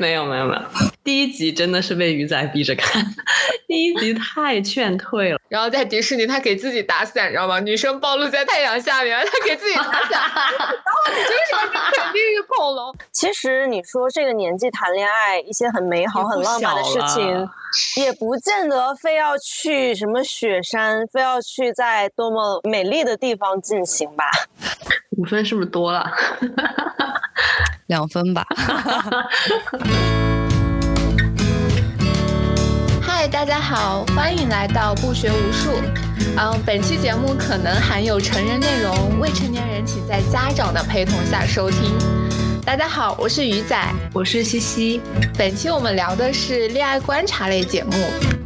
没有没有没有，第一集真的是被鱼仔逼着看，第一集太劝退了。然后在迪士尼，他给自己打伞，你知道吗？女生暴露在太阳下面，他给自己打伞。然后你这个时候肯定是恐龙。其实你说这个年纪谈恋爱，一些很美好、很浪漫的事情，也不见得非要去什么雪山，非要去在多么美丽的地方进行吧。五分是不是多了？两分吧。嗨，大家好，欢迎来到不学无术。嗯，本期节目可能含有成人内容，未成年人请在家长的陪同下收听。大家好，我是鱼仔，我是西西。本期我们聊的是恋爱观察类节目，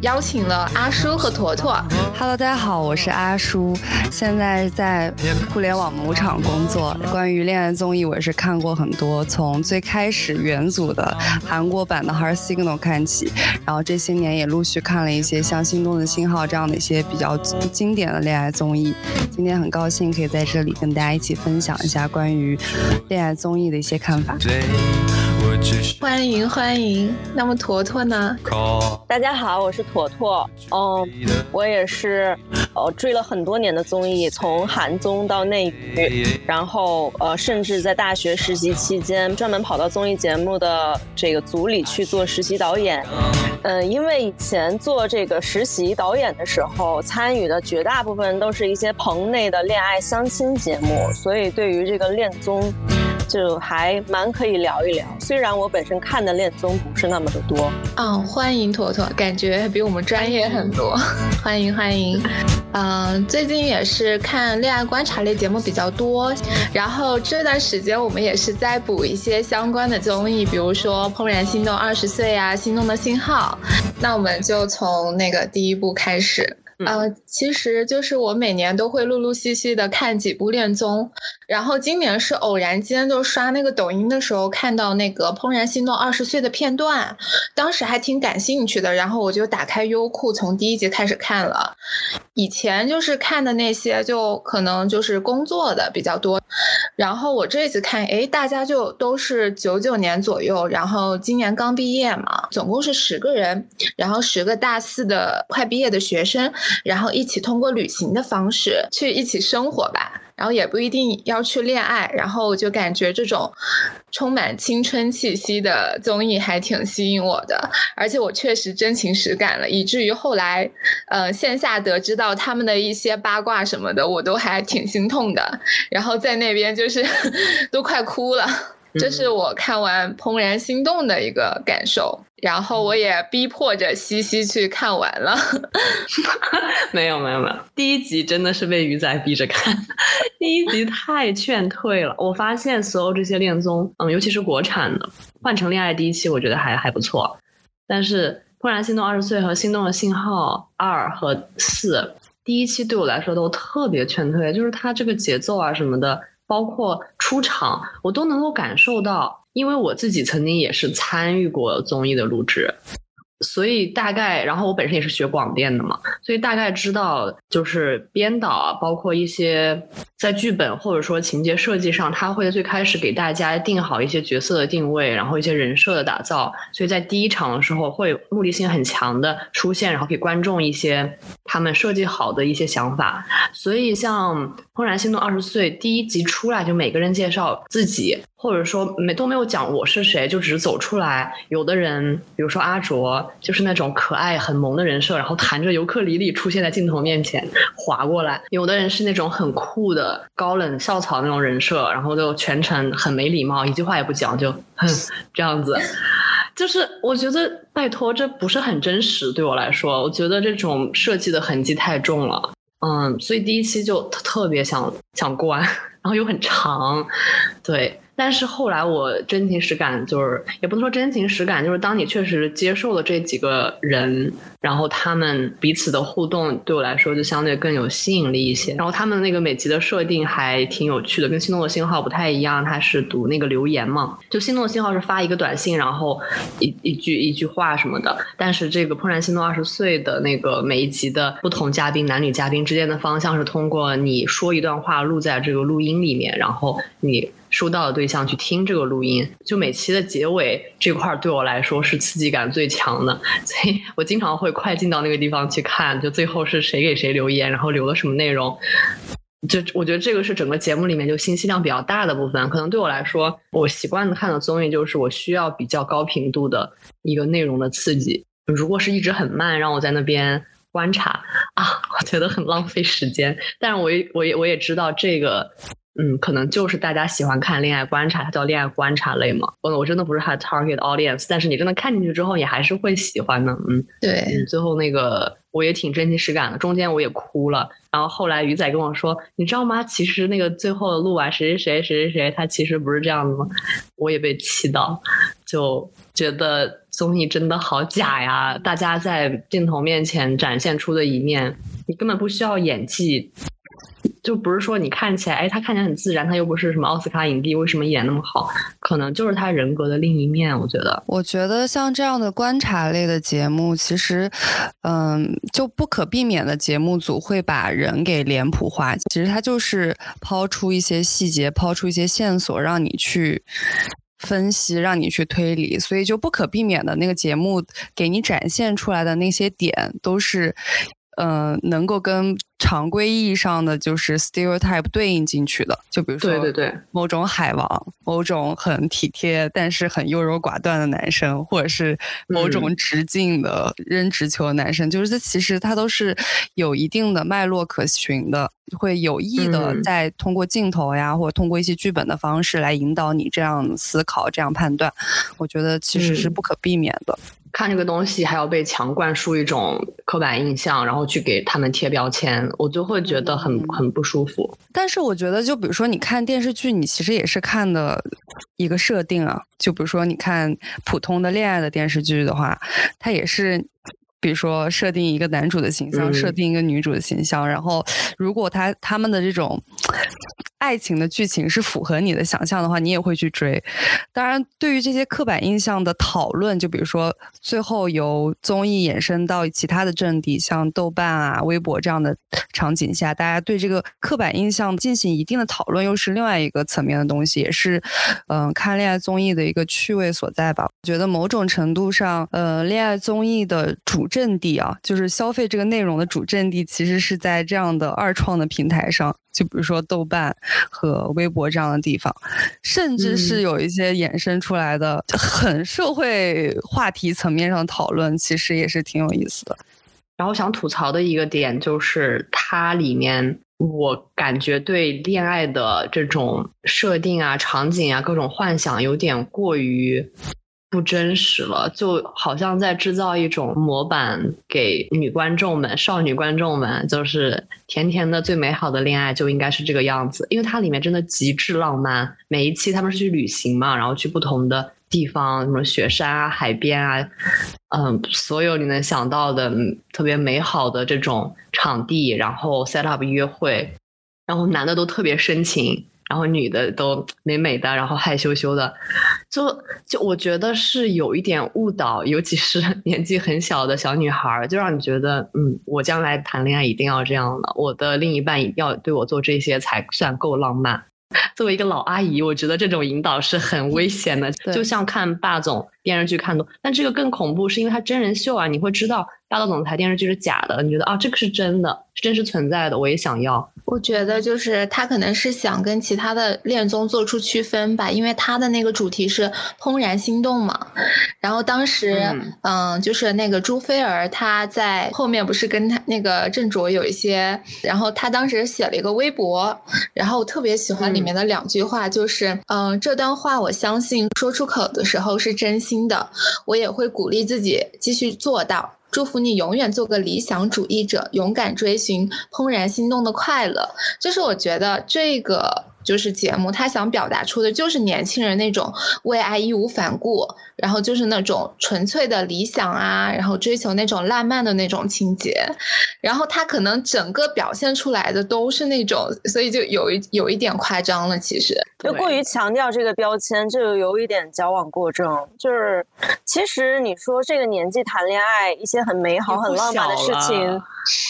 邀请了阿叔和坨坨。Hello，大家好，我是阿叔，现在在互联网某厂工作。关于恋爱综艺，我也是看过很多，从最开始元祖的韩国版的《Heart Signal》看起，然后这些年也陆续看了一些像《心动的信号》这样的一些比较经典的恋爱综艺。今天很高兴可以在这里跟大家一起分享一下关于恋爱综艺的一些看法。欢迎欢迎，那么坨坨呢？大家好，我是坨坨。嗯，我也是，呃，追了很多年的综艺，从韩综到内娱，然后呃，甚至在大学实习期间，专门跑到综艺节目的这个组里去做实习导演。嗯，因为以前做这个实习导演的时候，参与的绝大部分都是一些棚内的恋爱相亲节目，所以对于这个恋综。就还蛮可以聊一聊，虽然我本身看的恋综不是那么的多。哦，欢迎坨坨，感觉比我们专业很多。欢 迎欢迎，嗯，最近也是看恋爱观察类节目比较多，然后这段时间我们也是在补一些相关的综艺，比如说《怦然心动二十岁》啊，《心动的信号》。那我们就从那个第一部开始。呃，其实就是我每年都会陆陆续续的看几部恋综，然后今年是偶然间就刷那个抖音的时候看到那个《怦然心动二十岁》的片段，当时还挺感兴趣的，然后我就打开优酷从第一集开始看了。以前就是看的那些就可能就是工作的比较多，然后我这次看，哎，大家就都是九九年左右，然后今年刚毕业嘛，总共是十个人，然后十个大四的快毕业的学生。然后一起通过旅行的方式去一起生活吧，然后也不一定要去恋爱，然后就感觉这种充满青春气息的综艺还挺吸引我的，而且我确实真情实感了，以至于后来，呃，线下得知到他们的一些八卦什么的，我都还挺心痛的，然后在那边就是 都快哭了，这是我看完《怦然心动》的一个感受。然后我也逼迫着西西去看完了，没有没有没有，第一集真的是被鱼仔逼着看，第一集太劝退了。我发现所有这些恋综，嗯，尤其是国产的，换成恋爱第一期，我觉得还还不错。但是《怦然心动二十岁》和《心动的信号二》和四，第一期对我来说都特别劝退，就是它这个节奏啊什么的，包括出场，我都能够感受到。因为我自己曾经也是参与过综艺的录制，所以大概，然后我本身也是学广电的嘛，所以大概知道就是编导啊，包括一些。在剧本或者说情节设计上，他会最开始给大家定好一些角色的定位，然后一些人设的打造，所以在第一场的时候会目的性很强的出现，然后给观众一些他们设计好的一些想法。所以像《怦然心动二十岁》第一集出来，就每个人介绍自己，或者说没都没有讲我是谁，就只是走出来。有的人，比如说阿卓，就是那种可爱很萌的人设，然后弹着尤克里里出现在镜头面前划过来；有的人是那种很酷的。高冷校草那种人设，然后就全程很没礼貌，一句话也不讲，就哼这样子，就是我觉得拜托，这不是很真实，对我来说，我觉得这种设计的痕迹太重了，嗯，所以第一期就特别想想关，然后又很长，对。但是后来我真情实感，就是也不能说真情实感，就是当你确实接受了这几个人，然后他们彼此的互动，对我来说就相对更有吸引力一些。然后他们那个每集的设定还挺有趣的，跟《心动的信号》不太一样，它是读那个留言嘛，就《心动的信号》是发一个短信，然后一一句一句话什么的。但是这个《怦然心动二十岁》的那个每一集的不同嘉宾，男女嘉宾之间的方向是通过你说一段话录在这个录音里面，然后你。收到的对象去听这个录音。就每期的结尾这块儿对我来说是刺激感最强的，所以我经常会快进到那个地方去看，就最后是谁给谁留言，然后留了什么内容。就我觉得这个是整个节目里面就信息量比较大的部分。可能对我来说，我习惯的看的综艺就是我需要比较高频度的一个内容的刺激。如果是一直很慢，让我在那边观察啊，我觉得很浪费时间。但是我也我也我也知道这个。嗯，可能就是大家喜欢看恋爱观察，它叫恋爱观察类嘛。我我真的不是他的 target audience，但是你真的看进去之后，你还是会喜欢的。嗯，对。最后那个我也挺真情实感的，中间我也哭了。然后后来鱼仔跟我说，你知道吗？其实那个最后录完谁谁谁谁谁谁，他其实不是这样的吗？我也被气到，就觉得综艺真的好假呀！大家在镜头面前展现出的一面，你根本不需要演技。就不是说你看起来，哎，他看起来很自然，他又不是什么奥斯卡影帝，为什么演那么好？可能就是他人格的另一面。我觉得，我觉得像这样的观察类的节目，其实，嗯，就不可避免的节目组会把人给脸谱化。其实他就是抛出一些细节，抛出一些线索，让你去分析，让你去推理。所以就不可避免的那个节目给你展现出来的那些点，都是，嗯，能够跟。常规意义上的就是 stereotype 对应进去的，就比如说对对对，某种海王，某种很体贴但是很优柔寡断的男生，或者是某种直径的扔直球的男生，就是这其实他都是有一定的脉络可循的，会有意的在通过镜头呀，或者通过一些剧本的方式来引导你这样思考、这样判断。我觉得其实是不可避免的。看这个东西还要被强灌输一种刻板印象，然后去给他们贴标签。我就会觉得很很不舒服。但是我觉得，就比如说你看电视剧，你其实也是看的一个设定啊。就比如说你看普通的恋爱的电视剧的话，它也是，比如说设定一个男主的形象，设定一个女主的形象，然后如果他他们的这种。爱情的剧情是符合你的想象的话，你也会去追。当然，对于这些刻板印象的讨论，就比如说最后由综艺延伸到其他的阵地，像豆瓣啊、微博这样的场景下，大家对这个刻板印象进行一定的讨论，又是另外一个层面的东西，也是嗯看恋爱综艺的一个趣味所在吧。我觉得某种程度上，呃，恋爱综艺的主阵地啊，就是消费这个内容的主阵地，其实是在这样的二创的平台上。就比如说豆瓣和微博这样的地方，甚至是有一些衍生出来的很社会话题层面上讨论，其实也是挺有意思的。然后想吐槽的一个点就是，它里面我感觉对恋爱的这种设定啊、场景啊、各种幻想有点过于。不真实了，就好像在制造一种模板给女观众们、少女观众们，就是甜甜的最美好的恋爱就应该是这个样子。因为它里面真的极致浪漫，每一期他们是去旅行嘛，然后去不同的地方，什么雪山啊、海边啊，嗯，所有你能想到的特别美好的这种场地，然后 set up 约会，然后男的都特别深情。然后女的都美美的，然后害羞羞的，就就我觉得是有一点误导，尤其是 年纪很小的小女孩，就让你觉得，嗯，我将来谈恋爱一定要这样的，我的另一半要对我做这些才算够浪漫。作为一个老阿姨，我觉得这种引导是很危险的，就像看霸总电视剧看多，但这个更恐怖，是因为它真人秀啊，你会知道霸道总裁电视剧是假的，你觉得啊，这个是真的，是真实存在的，我也想要。我觉得就是他可能是想跟其他的恋综做出区分吧，因为他的那个主题是怦然心动嘛。然后当时，嗯，就是那个朱菲儿，她在后面不是跟他那个郑卓有一些，然后他当时写了一个微博，然后我特别喜欢里面的两句话，就是，嗯，这段话我相信说出口的时候是真心的，我也会鼓励自己继续做到。祝福你永远做个理想主义者，勇敢追寻怦然心动的快乐。就是我觉得这个。就是节目，他想表达出的就是年轻人那种为爱义无反顾，然后就是那种纯粹的理想啊，然后追求那种浪漫的那种情节，然后他可能整个表现出来的都是那种，所以就有一有一点夸张了。其实就过于强调这个标签，就有一点矫枉过正。就是其实你说这个年纪谈恋爱，一些很美好、很浪漫的事情，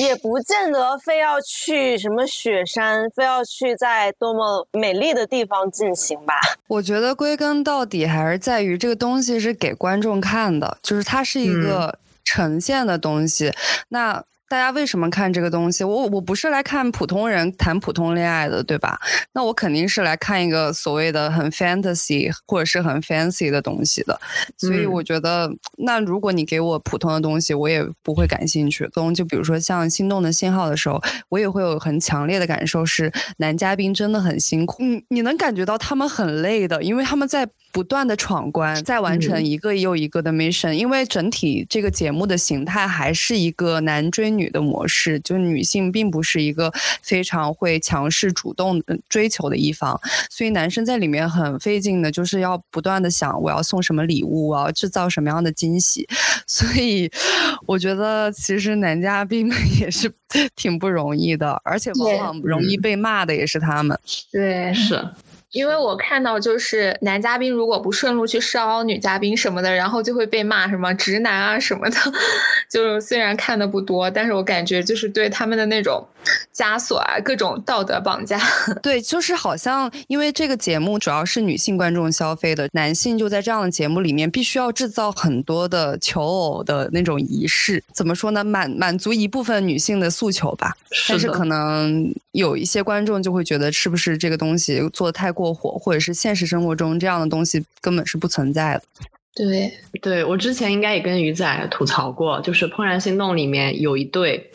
也不见得非要去什么雪山，非要去在多么美丽的地方进行吧。我觉得归根到底还是在于这个东西是给观众看的，就是它是一个呈现的东西。那。大家为什么看这个东西？我我不是来看普通人谈普通恋爱的，对吧？那我肯定是来看一个所谓的很 fantasy 或者是很 fancy 的东西的。所以我觉得，那如果你给我普通的东西，我也不会感兴趣。东就比如说像《心动的信号》的时候，我也会有很强烈的感受，是男嘉宾真的很辛苦。你你能感觉到他们很累的，因为他们在。不断的闯关，再完成一个又一个的 mission，因为整体这个节目的形态还是一个男追女的模式，就女性并不是一个非常会强势主动追求的一方，所以男生在里面很费劲的，就是要不断的想我要送什么礼物，我要制造什么样的惊喜，所以我觉得其实男嘉宾们 也是 挺不容易的，而且往往容易被骂的也是他们。对，是。因为我看到就是男嘉宾如果不顺路去烧女嘉宾什么的，然后就会被骂什么直男啊什么的。就虽然看的不多，但是我感觉就是对他们的那种枷锁啊，各种道德绑架。对，就是好像因为这个节目主要是女性观众消费的，男性就在这样的节目里面必须要制造很多的求偶的那种仪式。怎么说呢？满满足一部分女性的诉求吧。但是可能有一些观众就会觉得，是不是这个东西做的太过。过火，或者是现实生活中这样的东西根本是不存在的。对，对我之前应该也跟鱼仔吐槽过，就是《怦然心动》里面有一对，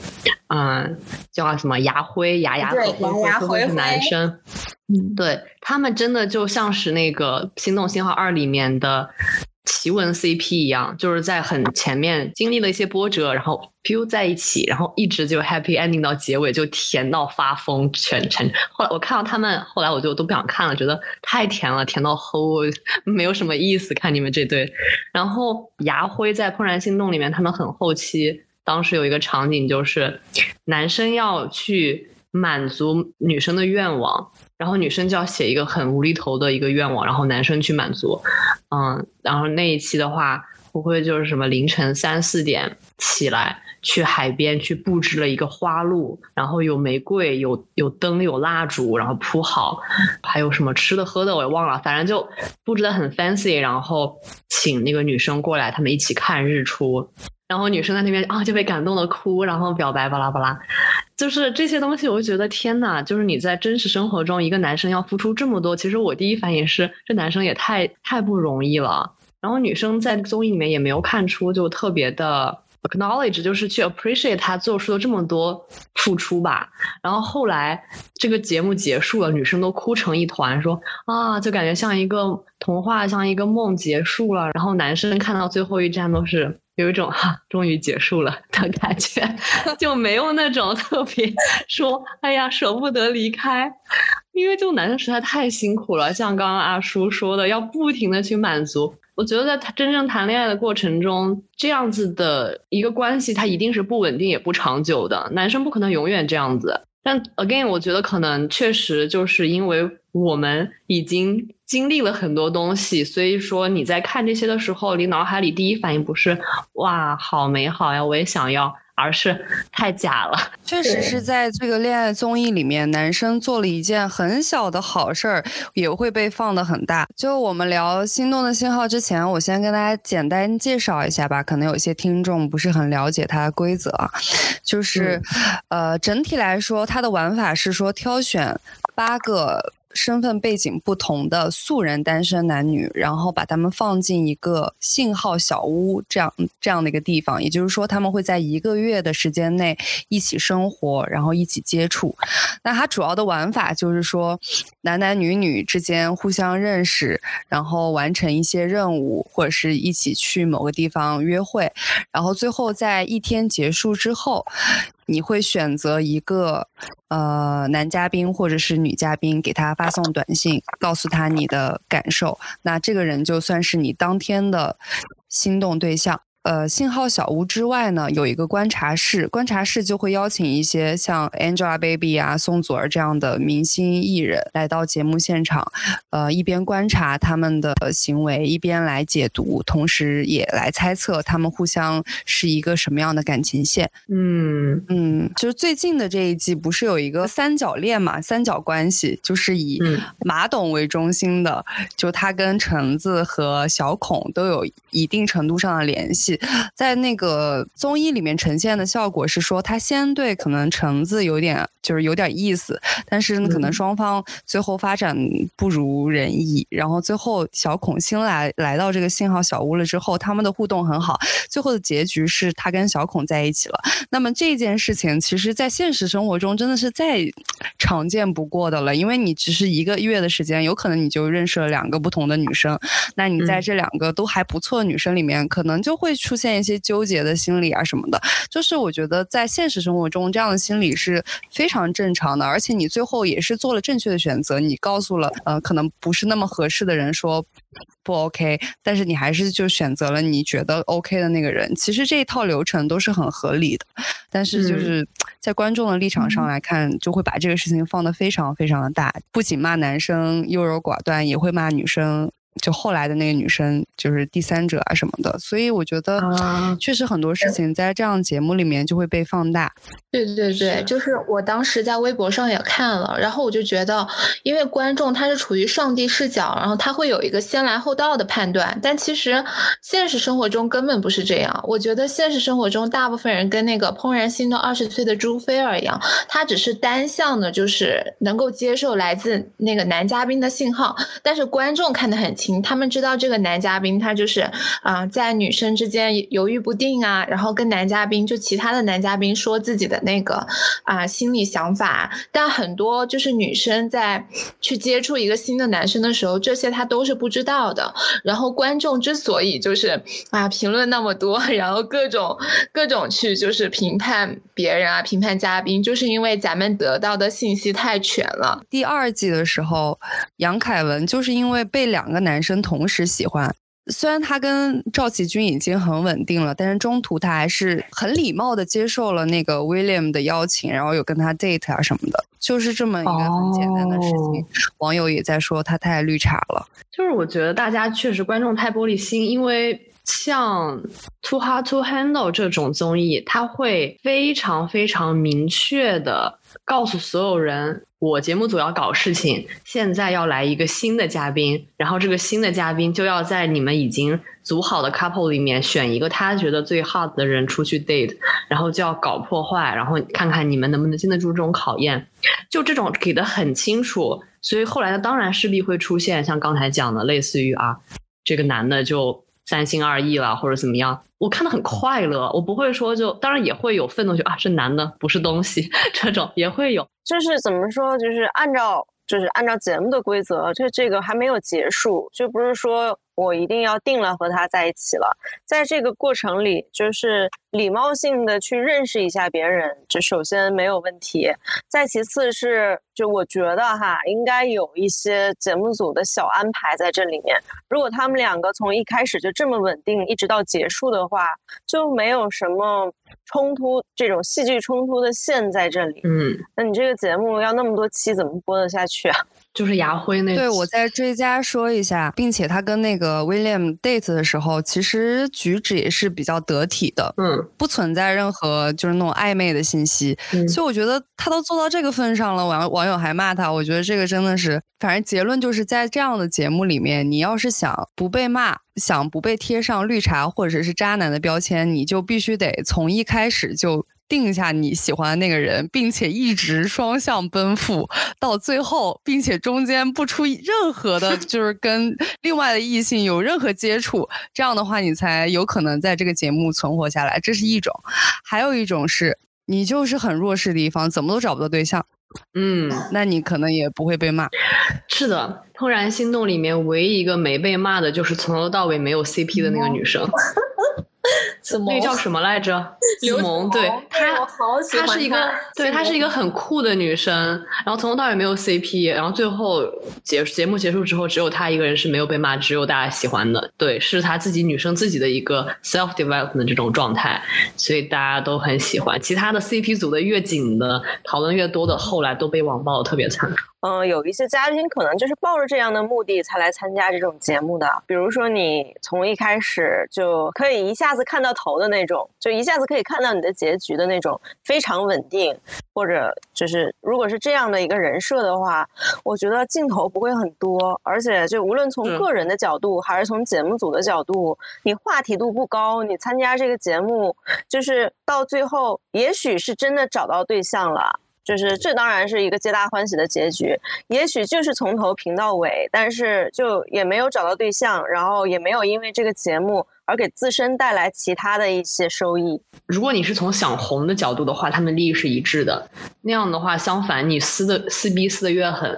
嗯，叫什么牙灰牙牙和灰灰的男生，嗯，对他们真的就像是那个《心动信号二》里面的。奇闻 CP 一样，就是在很前面经历了一些波折，然后 biu 在一起，然后一直就 happy ending 到结尾，就甜到发疯，全程。后来我看到他们，后来我就都不想看了，觉得太甜了，甜到齁，没有什么意思。看你们这对，然后牙灰在《怦然心动》里面，他们很后期，当时有一个场景就是男生要去满足女生的愿望。然后女生就要写一个很无厘头的一个愿望，然后男生去满足，嗯，然后那一期的话，不会就是什么凌晨三四点起来去海边去布置了一个花路，然后有玫瑰，有有灯，有蜡烛，然后铺好，还有什么吃的喝的我也忘了，反正就布置的很 fancy，然后请那个女生过来，他们一起看日出。然后女生在那边啊就被感动的哭，然后表白巴拉巴拉，就是这些东西，我就觉得天呐，就是你在真实生活中，一个男生要付出这么多，其实我第一反应是这男生也太太不容易了。然后女生在综艺里面也没有看出就特别的 acknowledge，就是去 appreciate 他做出了这么多付出吧。然后后来这个节目结束了，女生都哭成一团，说啊，就感觉像一个童话，像一个梦结束了。然后男生看到最后一站都是。有一种哈，终于结束了的感觉，就没有那种特别说，哎呀，舍不得离开，因为就男生实在太辛苦了。像刚刚阿叔说的，要不停的去满足。我觉得在真正谈恋爱的过程中，这样子的一个关系，它一定是不稳定也不长久的。男生不可能永远这样子。但 again，我觉得可能确实就是因为我们已经经历了很多东西，所以说你在看这些的时候，你脑海里第一反应不是哇，好美好呀，我也想要。而是太假了，确实是在这个恋爱综艺里面，男生做了一件很小的好事儿，也会被放得很大。就我们聊《心动的信号》之前，我先跟大家简单介绍一下吧，可能有些听众不是很了解它的规则。就是，呃，整体来说，它的玩法是说挑选八个。身份背景不同的素人单身男女，然后把他们放进一个信号小屋这样这样的一个地方，也就是说，他们会在一个月的时间内一起生活，然后一起接触。那它主要的玩法就是说，男男女女之间互相认识，然后完成一些任务，或者是一起去某个地方约会，然后最后在一天结束之后。你会选择一个呃男嘉宾或者是女嘉宾，给他发送短信，告诉他你的感受。那这个人就算是你当天的心动对象。呃信号小屋之外呢，有一个观察室，观察室就会邀请一些像 Angelababy 啊、宋祖儿这样的明星艺人来到节目现场，呃，一边观察他们的行为，一边来解读，同时也来猜测他们互相是一个什么样的感情线。嗯嗯，就是最近的这一季不是有一个三角恋嘛，三角关系，就是以马董为中心的，就他跟橙子和小孔都有一定程度上的联系，在那个综艺里面呈现的效果是说，他先对可能橙子有点就是有点意思，但是可能双方最后发展不如人意，然后最后小孔新来来到这个信号小屋了之后，他们的互动很好，最后的结局是他跟小孔在一起了。那么这件事情，其实在现实生活中真的是再常见不过的了，因为你只是一个月的时间，有可能你就认识了两个不同的女生，那你在这两个都还不错的女生里面，可能就会出现一些纠结的心理啊什么的。就是我觉得在现实生活中，这样的心理是非常正常的，而且你最后也是做了正确的选择，你告诉了呃可能不是那么合适的人说不 OK，但是你还是就选择了你觉得 OK 的那个人。其实这一套流程都是很合理的，但是就是在观众的立场上来看，就会把这个事情放得非常非常的大，不仅骂男生优柔寡断，也会骂女生。就后来的那个女生就是第三者啊什么的，所以我觉得确实很多事情在这样节目里面就会被放大。对对对，就是我当时在微博上也看了，然后我就觉得，因为观众他是处于上帝视角，然后他会有一个先来后到的判断，但其实现实生活中根本不是这样。我觉得现实生活中大部分人跟那个怦然心动二十岁的朱菲儿一样，他只是单向的，就是能够接受来自那个男嘉宾的信号，但是观众看得很清。他们知道这个男嘉宾他就是啊，在女生之间犹豫不定啊，然后跟男嘉宾就其他的男嘉宾说自己的那个啊心理想法，但很多就是女生在去接触一个新的男生的时候，这些她都是不知道的。然后观众之所以就是啊评论那么多，然后各种各种去就是评判别人啊，评判嘉宾，就是因为咱们得到的信息太全了。第二季的时候，杨凯文就是因为被两个男男生同时喜欢，虽然他跟赵启军已经很稳定了，但是中途他还是很礼貌的接受了那个 William 的邀请，然后有跟他 date 啊什么的，就是这么一个很简单的事情。网友也在说他太绿茶了，就是我觉得大家确实观众太玻璃心，因为像 Too Hard to Handle 这种综艺，它会非常非常明确的告诉所有人。我节目组要搞事情，现在要来一个新的嘉宾，然后这个新的嘉宾就要在你们已经组好的 couple 里面选一个他觉得最 hot 的人出去 date，然后就要搞破坏，然后看看你们能不能经得住这种考验。就这种给的很清楚，所以后来呢，当然势必会出现像刚才讲的，类似于啊，这个男的就三心二意了或者怎么样。我看的很快乐，我不会说就，当然也会有愤怒，就啊是男的不是东西 这种也会有。就是怎么说，就是按照就是按照节目的规则，这这个还没有结束，就不是说我一定要定了和他在一起了。在这个过程里，就是礼貌性的去认识一下别人，这首先没有问题。再其次是，就我觉得哈，应该有一些节目组的小安排在这里面。如果他们两个从一开始就这么稳定，一直到结束的话，就没有什么。冲突这种戏剧冲突的线在这里，嗯，那你这个节目要那么多期，怎么播得下去啊？就是牙灰那对我再追加说一下，并且他跟那个 William date 的时候，其实举止也是比较得体的，嗯，不存在任何就是那种暧昧的信息，所以我觉得他都做到这个份上了，网网友还骂他，我觉得这个真的是，反正结论就是在这样的节目里面，你要是想不被骂。想不被贴上绿茶或者是渣男的标签，你就必须得从一开始就定下你喜欢的那个人，并且一直双向奔赴 到最后，并且中间不出任何的，就是跟另外的异性有任何接触，这样的话你才有可能在这个节目存活下来。这是一种，还有一种是你就是很弱势的一方，怎么都找不到对象。嗯，那你可能也不会被骂。是的，《怦然心动》里面唯一一个没被骂的，就是从头到尾没有 CP 的那个女生。那叫什么来着？刘子萌，对她，她是一个，对她是一个很酷的女生。然后从头到尾没有 CP，然后最后结节目结束之后，只有她一个人是没有被骂，只有大家喜欢的。对，是她自己女生自己的一个 self development 这种状态，所以大家都很喜欢。其他的 CP 组的越紧的，讨论越多的，后来都被网暴的特别惨。嗯，有一些嘉宾可能就是抱着这样的目的才来参加这种节目的，比如说你从一开始就可以一下子看到头的那种，就一下子可以看到你的结局的那种，非常稳定，或者就是如果是这样的一个人设的话，我觉得镜头不会很多，而且就无论从个人的角度还是从节目组的角度，你话题度不高，你参加这个节目，就是到最后也许是真的找到对象了。就是这当然是一个皆大欢喜的结局，也许就是从头评到尾，但是就也没有找到对象，然后也没有因为这个节目而给自身带来其他的一些收益。如果你是从想红的角度的话，他们利益是一致的。那样的话，相反，你撕的撕逼撕的越狠，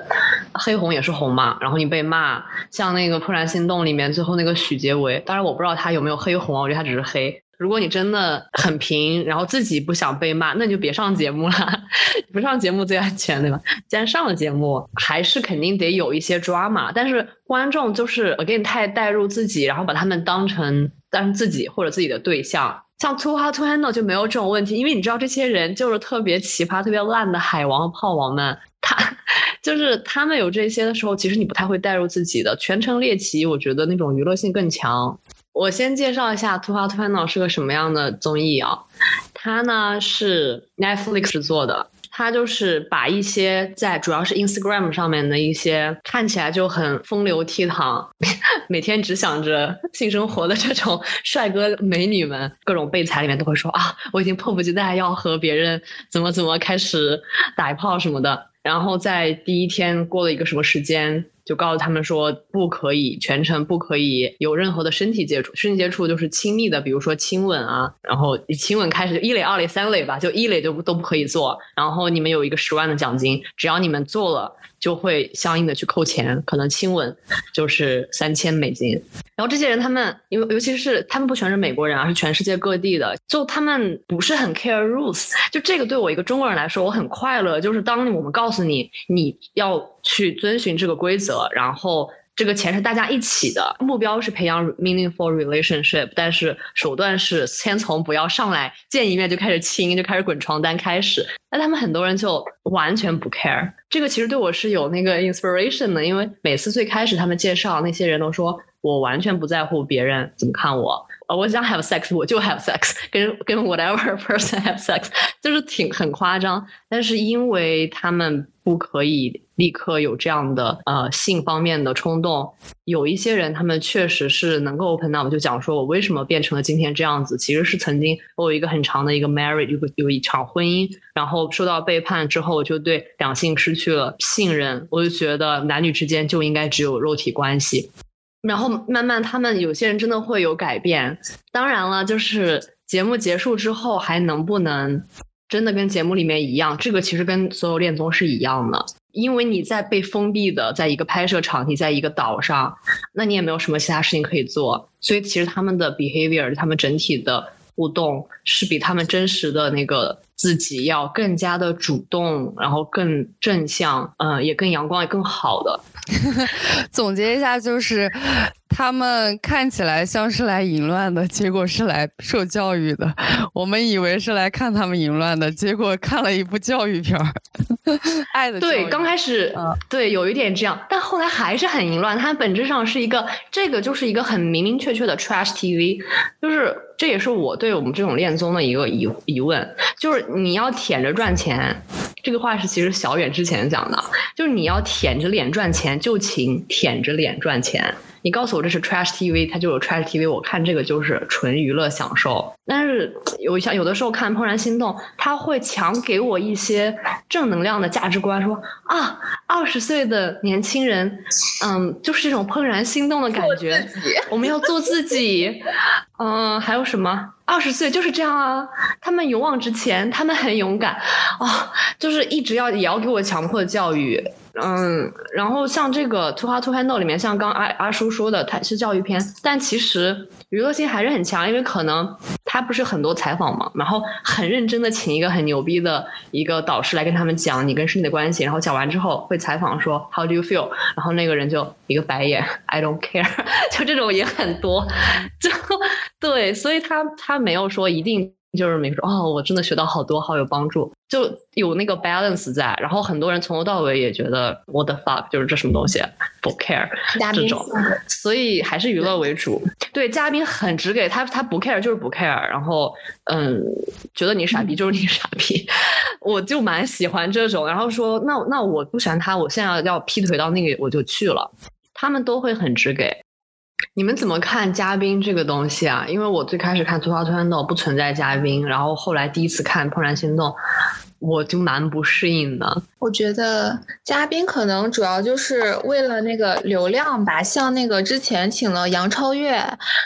黑红也是红嘛，然后你被骂，像那个《怦然心动》里面最后那个许杰维，当然我不知道他有没有黑红啊，我觉得他只是黑。如果你真的很平，然后自己不想被骂，那你就别上节目了，不上节目最安全，对吧？既然上了节目，还是肯定得有一些抓马，但是观众就是 again 太带入自己，然后把他们当成当成自己或者自己的对象。像 Too Hot to Handle 就没有这种问题，因为你知道这些人就是特别奇葩、特别烂的海王、炮王们，他 就是他们有这些的时候，其实你不太会带入自己的。全程猎奇，我觉得那种娱乐性更强。我先介绍一下《Too Hot to Handle》是个什么样的综艺啊？它呢是 Netflix 做的，它就是把一些在主要是 Instagram 上面的一些看起来就很风流倜傥、每天只想着性生活的这种 帅哥美女们，各种备采里面都会说啊，我已经迫不及待要和别人怎么怎么开始打一炮什么的。然后在第一天过了一个什么时间？就告诉他们说，不可以全程不可以有任何的身体接触，身体接触就是亲密的，比如说亲吻啊，然后亲吻开始就，一垒、二垒、三垒吧，就一垒就都不可以做。然后你们有一个十万的奖金，只要你们做了。就会相应的去扣钱，可能亲吻就是三千美金。然后这些人他们，因为尤其是他们不全是美国人，而是全世界各地的，就他们不是很 care rules。就这个对我一个中国人来说，我很快乐。就是当我们告诉你你要去遵循这个规则，然后。这个钱是大家一起的，目标是培养 meaningful relationship，但是手段是先从不要上来见一面就开始亲，就开始滚床单开始。那他们很多人就完全不 care。这个其实对我是有那个 inspiration 的，因为每次最开始他们介绍那些人都说我完全不在乎别人怎么看我，呃我想 have sex 我就 have sex，跟跟 whatever person have sex，就是挺很夸张。但是因为他们不可以。立刻有这样的呃性方面的冲动，有一些人他们确实是能够 open up，就讲说我为什么变成了今天这样子，其实是曾经我有一个很长的一个 marriage，有有一场婚姻，然后受到背叛之后，我就对两性失去了信任，我就觉得男女之间就应该只有肉体关系，然后慢慢他们有些人真的会有改变，当然了，就是节目结束之后还能不能真的跟节目里面一样，这个其实跟所有恋综是一样的。因为你在被封闭的，在一个拍摄场，地在一个岛上，那你也没有什么其他事情可以做，所以其实他们的 behavior，他们整体的互动是比他们真实的那个自己要更加的主动，然后更正向，嗯，也更阳光，也更好的。总结一下就是。他们看起来像是来淫乱的，结果是来受教育的。我们以为是来看他们淫乱的，结果看了一部教育片儿，爱的对，刚开始对有一点这样，但后来还是很淫乱。它本质上是一个，这个就是一个很明明确确的 trash TV，就是这也是我对我们这种恋综的一个疑疑问，就是你要舔着赚钱，这个话是其实小远之前讲的，就是你要舔着脸赚钱，就请舔着脸赚钱。你告诉我这是 trash TV，它就有 trash TV，我看这个就是纯娱乐享受。但是有像有的时候看《怦然心动》，他会强给我一些正能量的价值观，说啊，二十岁的年轻人，嗯，就是这种怦然心动的感觉。我们要做自己，嗯，还有什么？二十岁就是这样啊，他们勇往直前，他们很勇敢啊，就是一直要也要给我强迫教育。嗯，然后像这个《Too Hot to Handle》里面，像刚阿阿叔说的，它是教育片，但其实娱乐性还是很强，因为可能他不是很多采访嘛，然后很认真的请一个很牛逼的一个导师来跟他们讲你跟身体的关系，然后讲完之后会采访说 How do you feel？然后那个人就一个白眼，I don't care，就这种也很多，就对，所以他他没有说一定。就是没说哦，我真的学到好多，好有帮助，就有那个 balance 在。然后很多人从头到尾也觉得 what the fuck，就是这什么东西，不 care 这种。所以还是娱乐为主。对，嘉宾很直给他，他不 care 就是不 care。然后嗯，觉得你傻逼就是你傻逼，我就蛮喜欢这种。然后说那那我不喜欢他，我现在要劈腿到那个我就去了。他们都会很直给。你们怎么看嘉宾这个东西啊？因为我最开始看《吐槽突然动不存在嘉宾，然后后来第一次看《怦然心动》。我就蛮不适应的。我觉得嘉宾可能主要就是为了那个流量吧，像那个之前请了杨超越，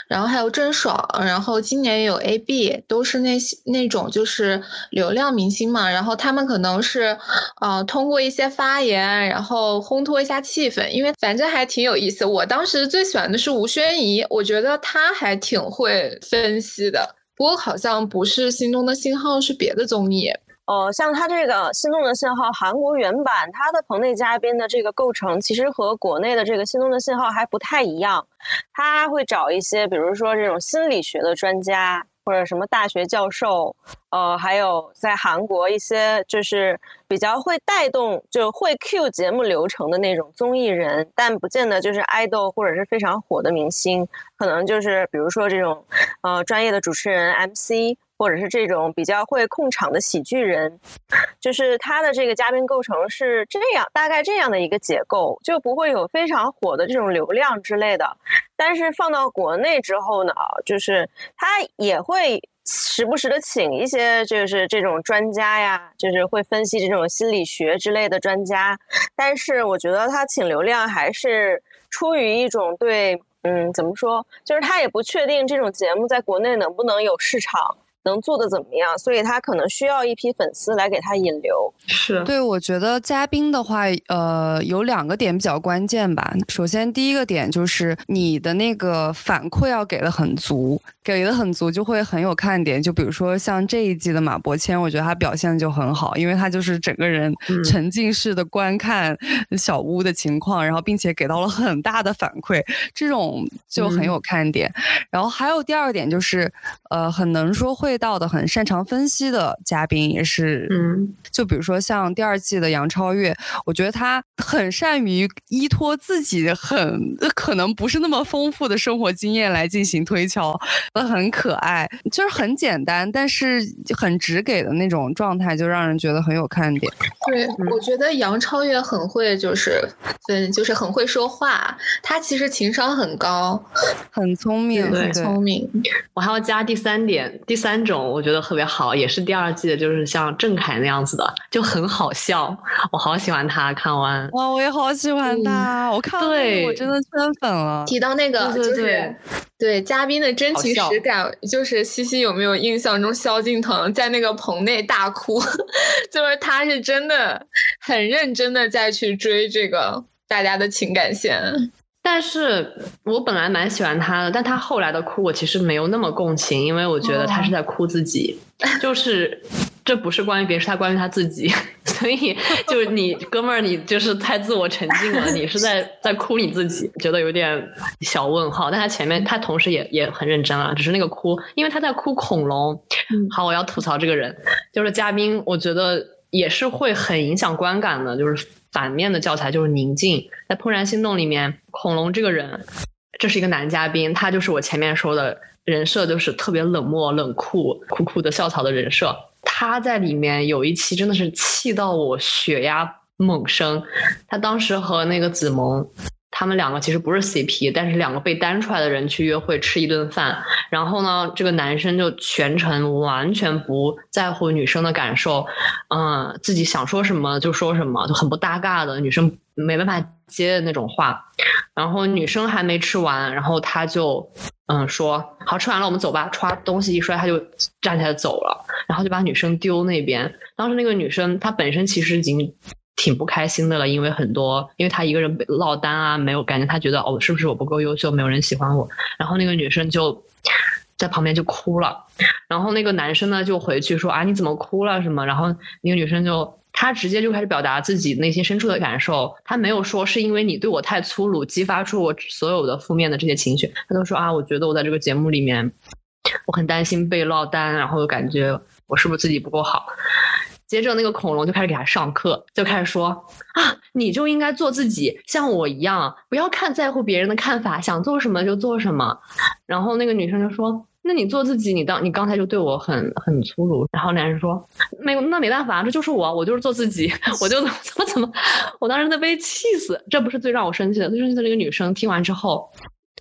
然后还有郑爽，然后今年也有 A B，都是那些那种就是流量明星嘛。然后他们可能是呃通过一些发言，然后烘托一下气氛，因为反正还挺有意思。我当时最喜欢的是吴宣仪，我觉得她还挺会分析的。不过好像不是心中的信号，是别的综艺。哦，像他这个《心动的信号》韩国原版，他的棚内嘉宾的这个构成，其实和国内的这个《心动的信号》还不太一样。他会找一些，比如说这种心理学的专家，或者什么大学教授，呃，还有在韩国一些就是比较会带动，就会 Q 节目流程的那种综艺人，但不见得就是爱豆或者是非常火的明星，可能就是比如说这种呃专业的主持人 MC。或者是这种比较会控场的喜剧人，就是他的这个嘉宾构成是这样，大概这样的一个结构，就不会有非常火的这种流量之类的。但是放到国内之后呢，就是他也会时不时的请一些就是这种专家呀，就是会分析这种心理学之类的专家。但是我觉得他请流量还是出于一种对，嗯，怎么说，就是他也不确定这种节目在国内能不能有市场。能做的怎么样？所以他可能需要一批粉丝来给他引流。是对，我觉得嘉宾的话，呃，有两个点比较关键吧。首先，第一个点就是你的那个反馈要给的很足，给的很足就会很有看点。就比如说像这一季的马伯骞，我觉得他表现就很好，因为他就是整个人沉浸式的观看小屋的情况，然后并且给到了很大的反馈，这种就很有看点。然后还有第二点就是，呃，很能说会。道的很擅长分析的嘉宾也是，嗯，就比如说像第二季的杨超越，我觉得他很善于依托自己很可能不是那么丰富的生活经验来进行推敲，很可爱，就是很简单，但是很直给的那种状态，就让人觉得很有看点。对，我觉得杨超越很会，就是分，就是很会说话，他其实情商很高，很聪明，很聪明。我还要加第三点，第三。种我觉得特别好，也是第二季的，就是像郑恺那样子的，就很好笑，我好喜欢他。看完哇，我也好喜欢他，我看对，我真的圈粉了。提到那个，就是对嘉宾的真情实感，就是西西有没有印象中萧敬腾在那个棚内大哭？就是他是真的很认真的在去追这个大家的情感线。但是我本来蛮喜欢他的，但他后来的哭我其实没有那么共情，因为我觉得他是在哭自己，就是这不是关于别人，是他关于他自己，所以就是你 哥们儿，你就是太自我沉浸了，你是在 在哭你自己，觉得有点小问号。但他前面他同时也也很认真啊，只是那个哭，因为他在哭恐龙。好，我要吐槽这个人，就是嘉宾，我觉得也是会很影响观感的，就是。反面的教材就是宁静，在《怦然心动》里面，恐龙这个人，这是一个男嘉宾，他就是我前面说的人设，就是特别冷漠、冷酷、酷酷的校草的人设。他在里面有一期真的是气到我血压猛升，他当时和那个子萌。他们两个其实不是 CP，但是两个被单出来的人去约会吃一顿饭，然后呢，这个男生就全程完全不在乎女生的感受，嗯，自己想说什么就说什么，就很不搭嘎的，女生没办法接的那种话。然后女生还没吃完，然后他就嗯说好吃完了，我们走吧。歘，东西一摔，他就站起来走了，然后就把女生丢那边。当时那个女生她本身其实已经。挺不开心的了，因为很多，因为她一个人落单啊，没有感觉她觉得哦，是不是我不够优秀，没有人喜欢我？然后那个女生就在旁边就哭了，然后那个男生呢就回去说啊你怎么哭了什么？然后那个女生就他直接就开始表达自己内心深处的感受，他没有说是因为你对我太粗鲁，激发出我所有的负面的这些情绪，他都说啊我觉得我在这个节目里面。我很担心被落单，然后又感觉我是不是自己不够好。接着那个恐龙就开始给他上课，就开始说啊，你就应该做自己，像我一样，不要看在乎别人的看法，想做什么就做什么。然后那个女生就说，那你做自己，你当你刚才就对我很很粗鲁。然后男人说，没有，那没办法，这就是我，我就是做自己，我就怎么怎么怎么，我当时都被气死。这不是最让我生气的，最生气的那个女生听完之后。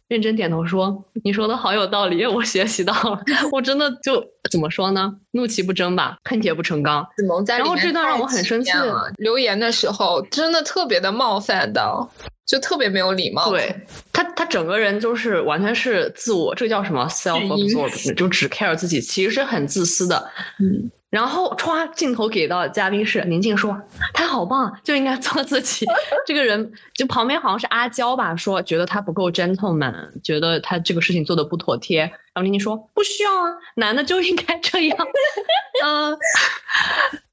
认真点头说：“你说的好有道理，我学习到了。我真的就怎么说呢？怒其不争吧，恨铁不成钢。然后这段让我很生气。留言的时候真的特别的冒犯到，就特别没有礼貌。对他，他整个人就是完全是自我，这叫什么 self absorbed，就只 care 自己，其实是很自私的。嗯。”然后歘，镜头给到嘉宾是宁静说：“他好棒，就应该做自己。”这个人就旁边好像是阿娇吧，说觉得他不够 gentleman，觉得他这个事情做的不妥帖。然后宁静说：“不需要啊，男的就应该这样。”嗯。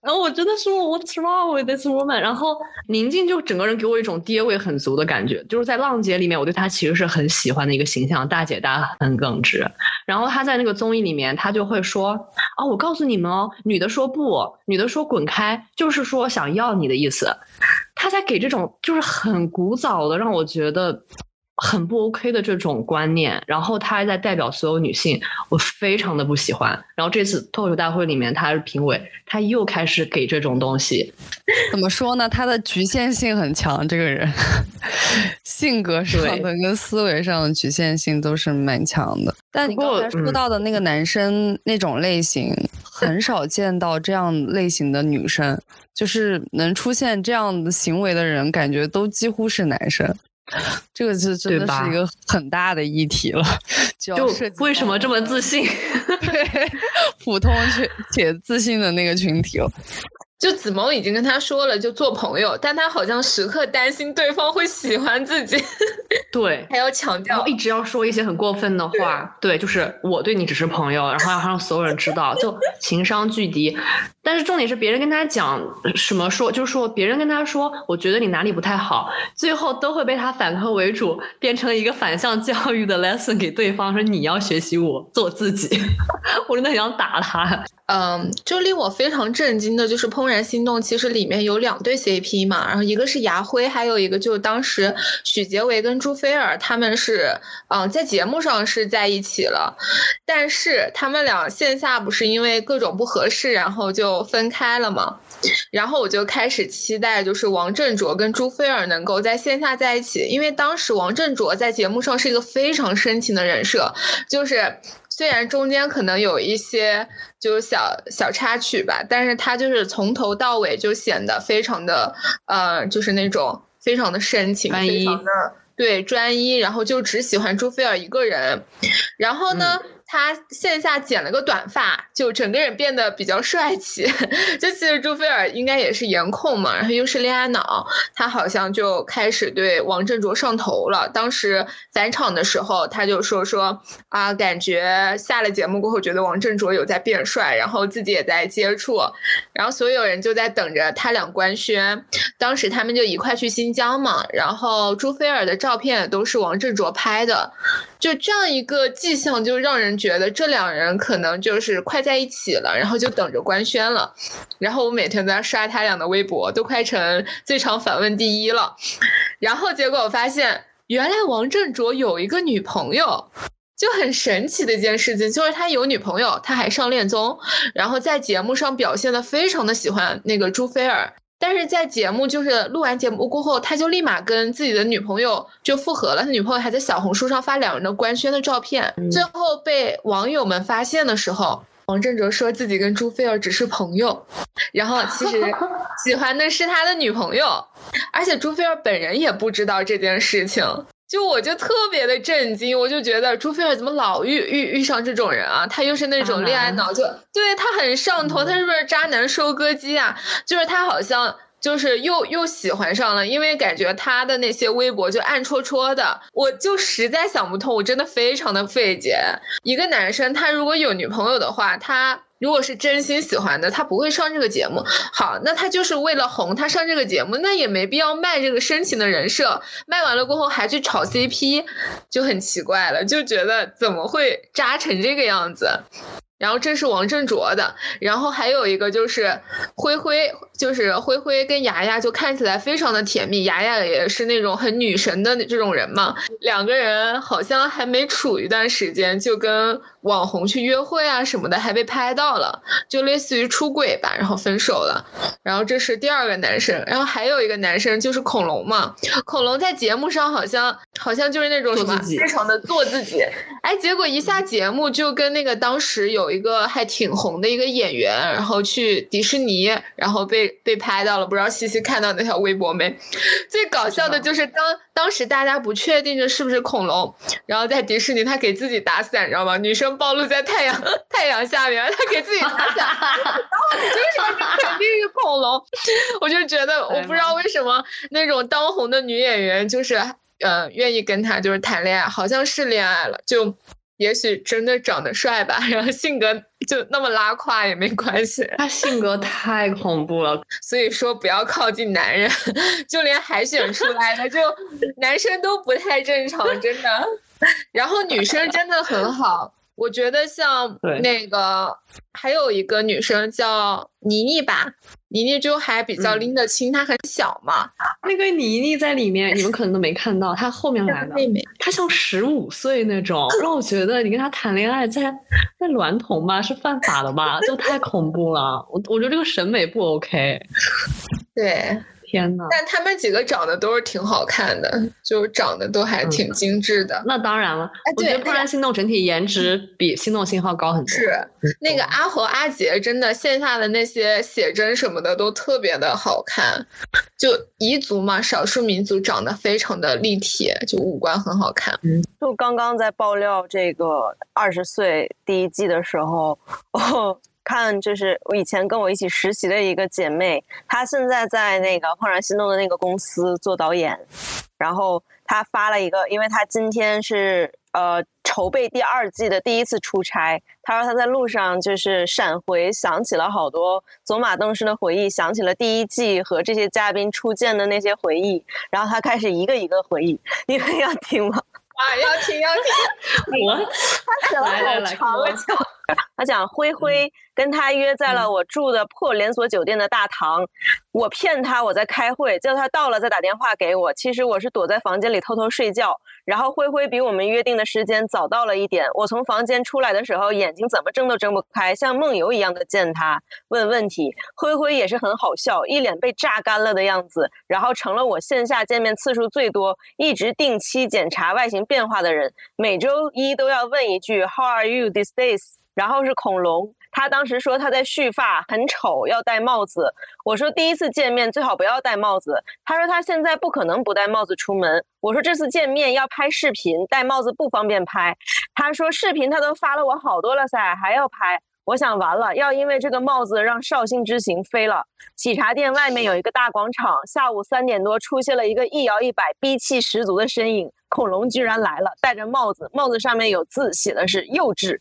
然后我真的说 What's wrong with this woman？然后宁静就整个人给我一种爹味很足的感觉，就是在浪姐里面，我对她其实是很喜欢的一个形象，大姐大很耿直。然后她在那个综艺里面，她就会说啊，我告诉你们哦，女的说不，女的说滚开，就是说想要你的意思。她在给这种就是很古早的，让我觉得。很不 OK 的这种观念，然后他还在代表所有女性，我非常的不喜欢。然后这次脱口秀大会里面，他是评委，他又开始给这种东西，怎么说呢？他的局限性很强，这个人性格上的跟思维上的局限性都是蛮强的。但你刚才说到的那个男生那种类型，很少见到这样类型的女生，就是能出现这样的行为的人，感觉都几乎是男生。这个是真的是一个很大的议题了，就为什么这么自信？对，普通且且自信的那个群体了。就子萌已经跟他说了，就做朋友，但他好像时刻担心对方会喜欢自己。对，还要强调，一直要说一些很过分的话。对，就是我对你只是朋友，然后要让所有人知道，就情商巨低。但是重点是别人跟他讲什么说，就是说别人跟他说，我觉得你哪里不太好，最后都会被他反客为主，变成一个反向教育的 lesson 给对方，说你要学习我做自己。我真的很想打他。嗯，就令我非常震惊的就是《怦然心动》，其实里面有两对 CP 嘛，然后一个是牙辉，还有一个就是当时许杰维跟朱菲尔他们是，嗯，在节目上是在一起了，但是他们俩线下不是因为各种不合适，然后就分开了嘛，然后我就开始期待，就是王振卓跟朱菲尔能够在线下在一起，因为当时王振卓在节目上是一个非常深情的人设，就是。虽然中间可能有一些就是小小插曲吧，但是他就是从头到尾就显得非常的呃，就是那种非常的深情，非常的对专一，然后就只喜欢朱菲尔一个人，然后呢。他线下剪了个短发，就整个人变得比较帅气。就其实朱菲尔应该也是颜控嘛，然后又是恋爱脑，他好像就开始对王振卓上头了。当时返场的时候，他就说说啊，感觉下了节目过后，觉得王振卓有在变帅，然后自己也在接触，然后所有人就在等着他俩官宣。当时他们就一块去新疆嘛，然后朱菲尔的照片都是王振卓拍的。就这样一个迹象，就让人觉得这两人可能就是快在一起了，然后就等着官宣了。然后我每天在刷他俩的微博，都快成最长反问第一了。然后结果我发现，原来王振卓有一个女朋友，就很神奇的一件事情，就是他有女朋友，他还上恋综，然后在节目上表现的非常的喜欢那个朱菲尔。但是在节目就是录完节目过后，他就立马跟自己的女朋友就复合了。他女朋友还在小红书上发两人的官宣的照片。最后被网友们发现的时候，王振哲说自己跟朱菲儿只是朋友，然后其实 喜欢的是他的女朋友，而且朱菲儿本人也不知道这件事情。就我就特别的震惊，我就觉得朱菲尔怎么老遇遇遇上这种人啊？他又是那种恋爱脑，就对他很上头，他是不是渣男收割机啊？就是他好像就是又又喜欢上了，因为感觉他的那些微博就暗戳戳的，我就实在想不通，我真的非常的费解。一个男生他如果有女朋友的话，他如果是真心喜欢的，他不会上这个节目。好，那他就是为了红，他上这个节目，那也没必要卖这个深情的人设，卖完了过后还去炒 CP，就很奇怪了，就觉得怎么会渣成这个样子。然后这是王振卓的，然后还有一个就是灰灰，就是灰灰跟牙牙就看起来非常的甜蜜，牙牙也是那种很女神的这种人嘛，两个人好像还没处一段时间，就跟网红去约会啊什么的，还被拍到了，就类似于出轨吧，然后分手了。然后这是第二个男生，然后还有一个男生就是恐龙嘛，恐龙在节目上好像好像就是那种什么非常的做自己，哎，结果一下节目就跟那个当时有。一个还挺红的一个演员，然后去迪士尼，然后被被拍到了，不知道西西看到那条微博没？最搞笑的就是当当时大家不确定这是不是恐龙，然后在迪士尼他给自己打伞，你知道吗？女生暴露在太阳太阳下面，他给自己打伞，然后你这个肯定是恐龙，我就觉得我不知道为什么那种当红的女演员就是呃愿意跟他就是谈恋爱，好像是恋爱了就。也许真的长得帅吧，然后性格就那么拉胯也没关系。他性格太恐怖了，所以说不要靠近男人，就连海选出来的就男生都不太正常，真的。然后女生真的很好。我觉得像那个还有一个女生叫妮妮吧，妮妮就还比较拎得清，她很小嘛。那个妮妮在里面，你们可能都没看到，她后面来的妹妹，她像十五岁那种，让我觉得你跟她谈恋爱，在在娈童吧是犯法的吧，就太恐怖了。我我觉得这个审美不 OK。对。天呐！但他们几个长得都是挺好看的，就长得都还挺精致的。那当然了，我觉得《怦然心动》整体颜值比《心动信号》高很多。是那个阿和阿杰，真的线下的那些写真什么的都特别的好看。就彝族嘛，少数民族长得非常的立体，就五官很好看。嗯，就刚刚在爆料这个二十岁第一季的时候。看，就是我以前跟我一起实习的一个姐妹，她现在在那个《怦然心动》的那个公司做导演，然后她发了一个，因为她今天是呃筹备第二季的第一次出差，她说她在路上就是闪回想起了好多走马灯似的回忆，想起了第一季和这些嘉宾初见的那些回忆，然后她开始一个一个回忆，你们要听吗？啊，要听要听，我她写了好长啊，他讲灰灰。跟他约在了我住的破连锁酒店的大堂，我骗他我在开会，叫他到了再打电话给我。其实我是躲在房间里偷偷睡觉。然后灰灰比我们约定的时间早到了一点。我从房间出来的时候，眼睛怎么睁都睁不开，像梦游一样的见他问问题。灰灰也是很好笑，一脸被榨干了的样子，然后成了我线下见面次数最多、一直定期检查外形变化的人。每周一都要问一句 How are you these days？然后是恐龙。他当时说他在蓄发，很丑，要戴帽子。我说第一次见面最好不要戴帽子。他说他现在不可能不戴帽子出门。我说这次见面要拍视频，戴帽子不方便拍。他说视频他都发了我好多了噻，还要拍。我想完了，要因为这个帽子让绍兴之行飞了。喜茶店外面有一个大广场，下午三点多出现了一个一摇一摆、逼气十足的身影，恐龙居然来了，戴着帽子，帽子上面有字，写的是幼稚。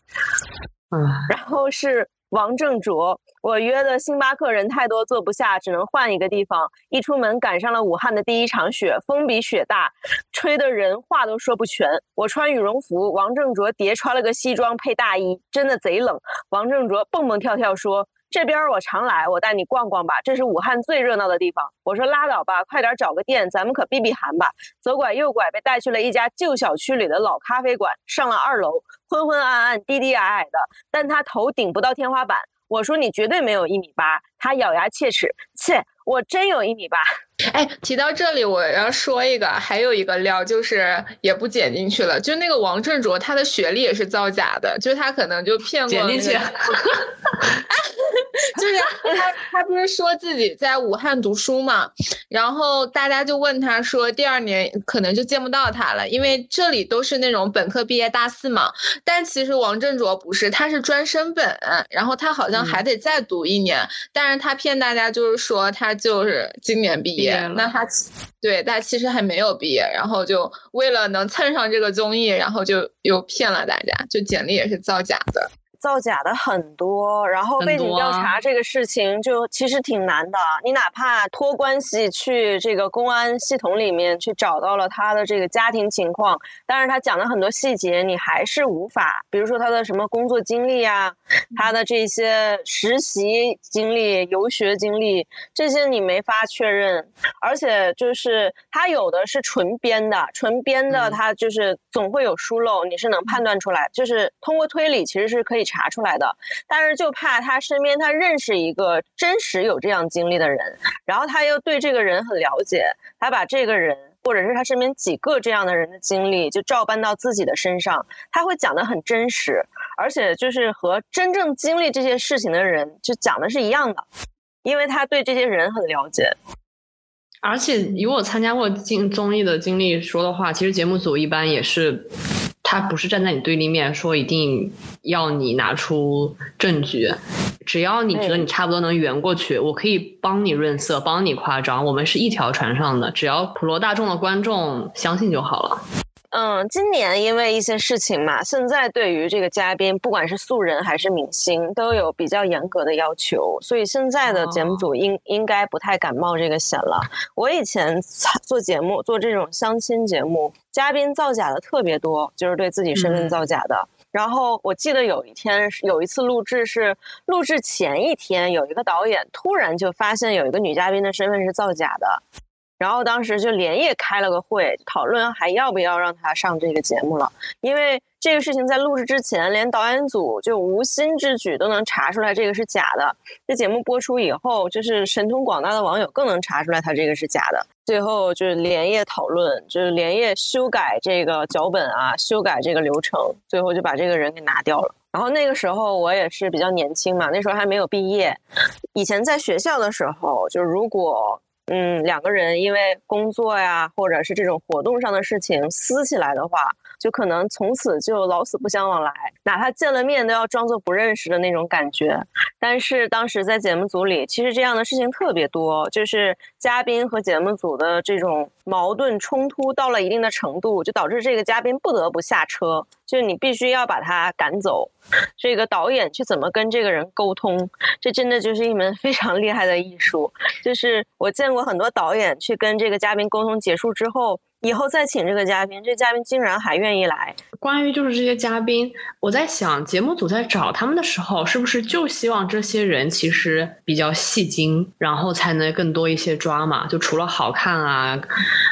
然后是王正卓，我约的星巴克人太多坐不下，只能换一个地方。一出门赶上了武汉的第一场雪，风比雪大，吹的人话都说不全。我穿羽绒服，王正卓叠穿了个西装配大衣，真的贼冷。王正卓蹦蹦跳跳说。这边我常来，我带你逛逛吧。这是武汉最热闹的地方。我说拉倒吧，快点找个店，咱们可避避寒吧。左拐右拐，被带去了一家旧小区里的老咖啡馆。上了二楼，昏昏暗暗，低低矮矮的，但他头顶不到天花板。我说你绝对没有一米八。他咬牙切齿，切，我真有一米八。哎，提到这里，我要说一个，还有一个料，就是也不剪进去了。就那个王振卓，他的学历也是造假的，就他可能就骗过。剪进去。就是他他不是说自己在武汉读书嘛，然后大家就问他说，第二年可能就见不到他了，因为这里都是那种本科毕业大四嘛。但其实王振卓不是，他是专升本，然后他好像还得再读一年，但是他骗大家就是说他就是今年毕业，那他对，但其实还没有毕业，然后就为了能蹭上这个综艺，然后就又骗了大家，就简历也是造假的。造假的很多，然后背景调查这个事情就其实挺难的。你哪怕托关系去这个公安系统里面去找到了他的这个家庭情况，但是他讲的很多细节你还是无法，比如说他的什么工作经历啊，他的这些实习经历、游学经历这些你没法确认，而且就是他有的是纯编的，纯编的他就是总会有疏漏，你是能判断出来，就是通过推理其实是可以。查出来的，但是就怕他身边他认识一个真实有这样经历的人，然后他又对这个人很了解，他把这个人或者是他身边几个这样的人的经历就照搬到自己的身上，他会讲的很真实，而且就是和真正经历这些事情的人就讲的是一样的，因为他对这些人很了解。而且以我参加过竞综艺的经历说的话，其实节目组一般也是。他不是站在你对立面说一定要你拿出证据，只要你觉得你差不多能圆过去，我可以帮你润色，帮你夸张，我们是一条船上的，只要普罗大众的观众相信就好了。嗯，今年因为一些事情嘛，现在对于这个嘉宾，不管是素人还是明星，都有比较严格的要求，所以现在的节目组应应该不太敢冒这个险了。我以前做节目做这种相亲节目，嘉宾造假的特别多，就是对自己身份造假的。然后我记得有一天有一次录制是录制前一天，有一个导演突然就发现有一个女嘉宾的身份是造假的。然后当时就连夜开了个会，讨论还要不要让他上这个节目了。因为这个事情在录制之前，连导演组就无心之举都能查出来这个是假的。这节目播出以后，就是神通广大的网友更能查出来他这个是假的。最后就是连夜讨论，就是连夜修改这个脚本啊，修改这个流程，最后就把这个人给拿掉了。然后那个时候我也是比较年轻嘛，那时候还没有毕业。以前在学校的时候，就如果。嗯，两个人因为工作呀，或者是这种活动上的事情撕起来的话，就可能从此就老死不相往来，哪怕见了面都要装作不认识的那种感觉。但是当时在节目组里，其实这样的事情特别多，就是嘉宾和节目组的这种矛盾冲突到了一定的程度，就导致这个嘉宾不得不下车，就是你必须要把他赶走。这个导演去怎么跟这个人沟通，这真的就是一门非常厉害的艺术。就是我见过很多导演去跟这个嘉宾沟通结束之后。以后再请这个嘉宾，这嘉宾竟然还愿意来。关于就是这些嘉宾，我在想，节目组在找他们的时候，是不是就希望这些人其实比较戏精，然后才能更多一些抓嘛？就除了好看啊，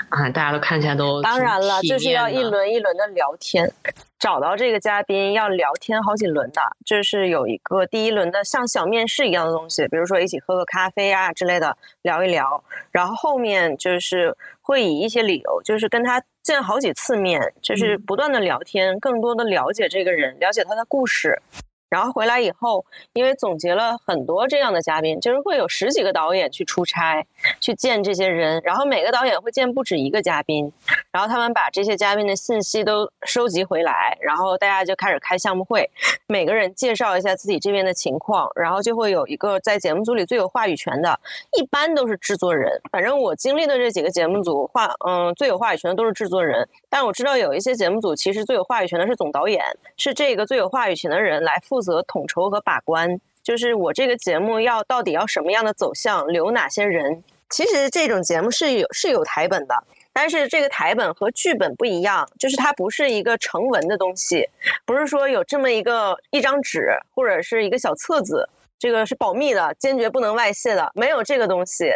啊，大家都看起来都当然了，就是要一轮一轮的聊天。找到这个嘉宾要聊天好几轮的，就是有一个第一轮的像小面试一样的东西，比如说一起喝个咖啡啊之类的聊一聊，然后后面就是会以一些理由，就是跟他见好几次面，就是不断的聊天，更多的了解这个人，了解他的故事。然后回来以后，因为总结了很多这样的嘉宾，就是会有十几个导演去出差，去见这些人，然后每个导演会见不止一个嘉宾，然后他们把这些嘉宾的信息都收集回来，然后大家就开始开项目会，每个人介绍一下自己这边的情况，然后就会有一个在节目组里最有话语权的，一般都是制作人。反正我经历的这几个节目组话，嗯，最有话语权的都是制作人，但我知道有一些节目组其实最有话语权的是总导演，是这个最有话语权的人来负。负责统筹和把关，就是我这个节目要到底要什么样的走向，留哪些人。其实这种节目是有是有台本的，但是这个台本和剧本不一样，就是它不是一个成文的东西，不是说有这么一个一张纸或者是一个小册子，这个是保密的，坚决不能外泄的，没有这个东西。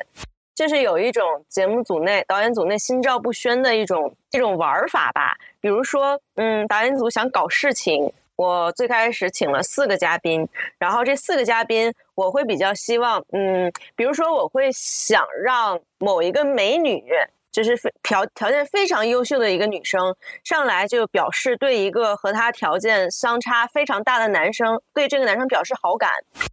就是有一种节目组内、导演组内心照不宣的一种这种玩法吧。比如说，嗯，导演组想搞事情。我最开始请了四个嘉宾，然后这四个嘉宾我会比较希望，嗯，比如说我会想让某一个美女就是条条件非常优秀的一个女生上来就表示对一个和她条件相差非常大的男生，对这个男生表示好感，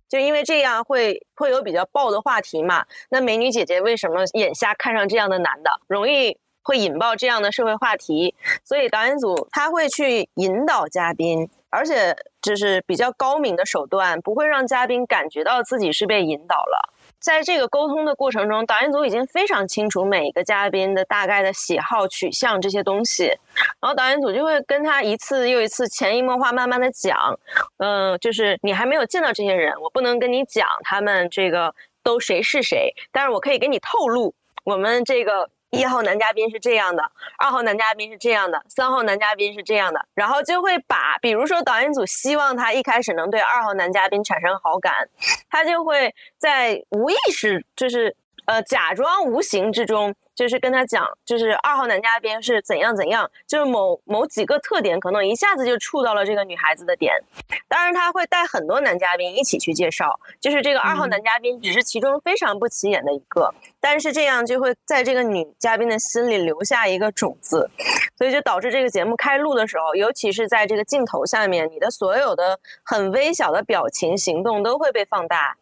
就因为这样会会有比较爆的话题嘛。那美女姐姐为什么眼瞎看上这样的男的，容易会引爆这样的社会话题？所以导演组他会去引导嘉宾，而且就是比较高明的手段，不会让嘉宾感觉到自己是被引导了。在这个沟通的过程中，导演组已经非常清楚每一个嘉宾的大概的喜好、取向这些东西，然后导演组就会跟他一次又一次潜移默化、慢慢的讲，嗯，就是你还没有见到这些人，我不能跟你讲他们这个都谁是谁，但是我可以给你透露，我们这个。一号男嘉宾是这样的，二号男嘉宾是这样的，三号男嘉宾是这样的，然后就会把，比如说导演组希望他一开始能对二号男嘉宾产生好感，他就会在无意识，就是呃假装无形之中。就是跟他讲，就是二号男嘉宾是怎样怎样，就是某某几个特点，可能一下子就触到了这个女孩子的点。当然，他会带很多男嘉宾一起去介绍，就是这个二号男嘉宾只是其中非常不起眼的一个，但是这样就会在这个女嘉宾的心里留下一个种子，所以就导致这个节目开录的时候，尤其是在这个镜头下面，你的所有的很微小的表情、行动都会被放大。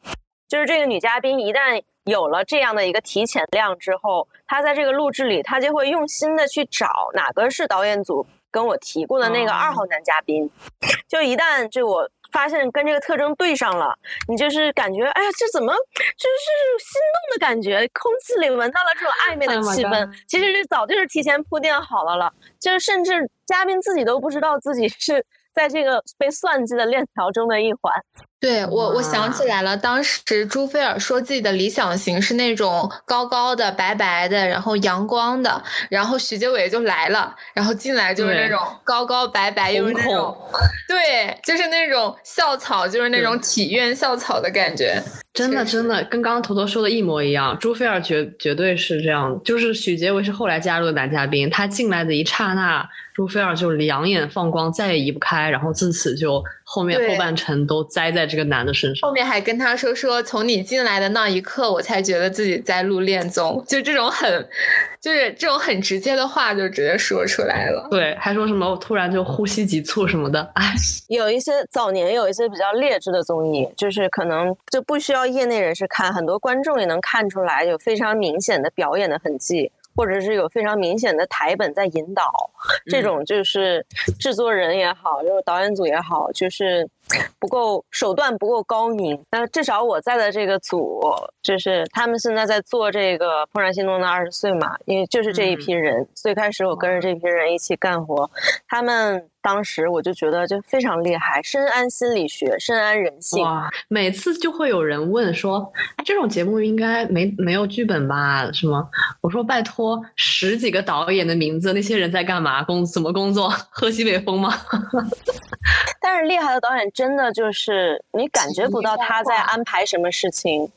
就是这个女嘉宾一旦有了这样的一个提前量之后，他在这个录制里，他就会用心的去找哪个是导演组跟我提过的那个二号男嘉宾。就一旦就我发现跟这个特征对上了，你就是感觉，哎呀，这怎么就是心动的感觉？空气里闻到了这种暧昧的气氛，其实这早就是提前铺垫好了了。就是甚至嘉宾自己都不知道自己是在这个被算计的链条中的一环。对我，我想起来了，当时朱菲尔说自己的理想型是那种高高的、白白的，然后阳光的，然后徐杰伟就来了，然后进来就是那种高高白白又是那种，对，就是那种校草，就是那种体院校草的感觉。真的，真的跟刚刚坨坨说的一模一样。朱菲尔绝绝对是这样，就是许杰伟是后来加入的男嘉宾，他进来的一刹那，朱菲尔就两眼放光，再也移不开，然后自此就后面后半程都栽在这个男的身上。后面还跟他说说，从你进来的那一刻，我才觉得自己在录恋综，就这种很，就是这种很直接的话就直接说出来了。对，还说什么我突然就呼吸急促什么的。哎，有一些早年有一些比较劣质的综艺，就是可能就不需要。业内人士看，很多观众也能看出来有非常明显的表演的痕迹，或者是有非常明显的台本在引导。这种就是制作人也好，就是导演组也好，就是不够手段不够高明。那至少我在的这个组，就是他们现在在做这个《怦然心动的二十岁》嘛，因为就是这一批人。最开始我跟着这批人一起干活，他们。当时我就觉得就非常厉害，深谙心理学，深谙人性。哇，每次就会有人问说：“哎，这种节目应该没没有剧本吧？是吗？”我说：“拜托，十几个导演的名字，那些人在干嘛？工怎么工作？喝西北风吗？” 但是厉害的导演真的就是你感觉不到他在安排什么事情。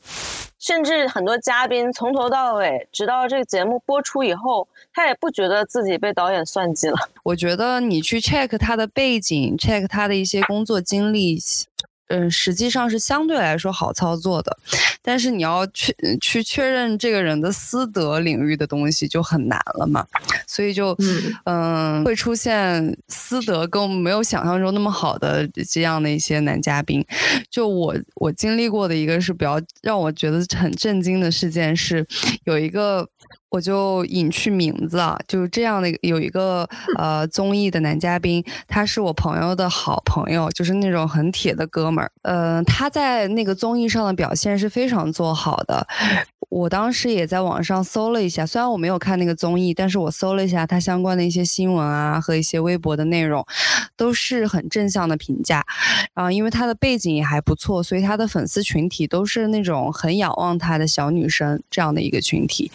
甚至很多嘉宾从头到尾，直到这个节目播出以后，他也不觉得自己被导演算计了。我觉得你去 check 他的背景，check 他的一些工作经历。嗯，实际上是相对来说好操作的，但是你要去去确认这个人的私德领域的东西就很难了嘛，所以就嗯会出现私德跟我们没有想象中那么好的这样的一些男嘉宾。就我我经历过的一个是比较让我觉得很震惊的事件是，有一个。我就隐去名字啊，就是这样的有一个呃综艺的男嘉宾，他是我朋友的好朋友，就是那种很铁的哥们儿。呃，他在那个综艺上的表现是非常做好的。我当时也在网上搜了一下，虽然我没有看那个综艺，但是我搜了一下他相关的一些新闻啊和一些微博的内容，都是很正向的评价。然后因为他的背景也还不错，所以他的粉丝群体都是那种很仰望他的小女生这样的一个群体。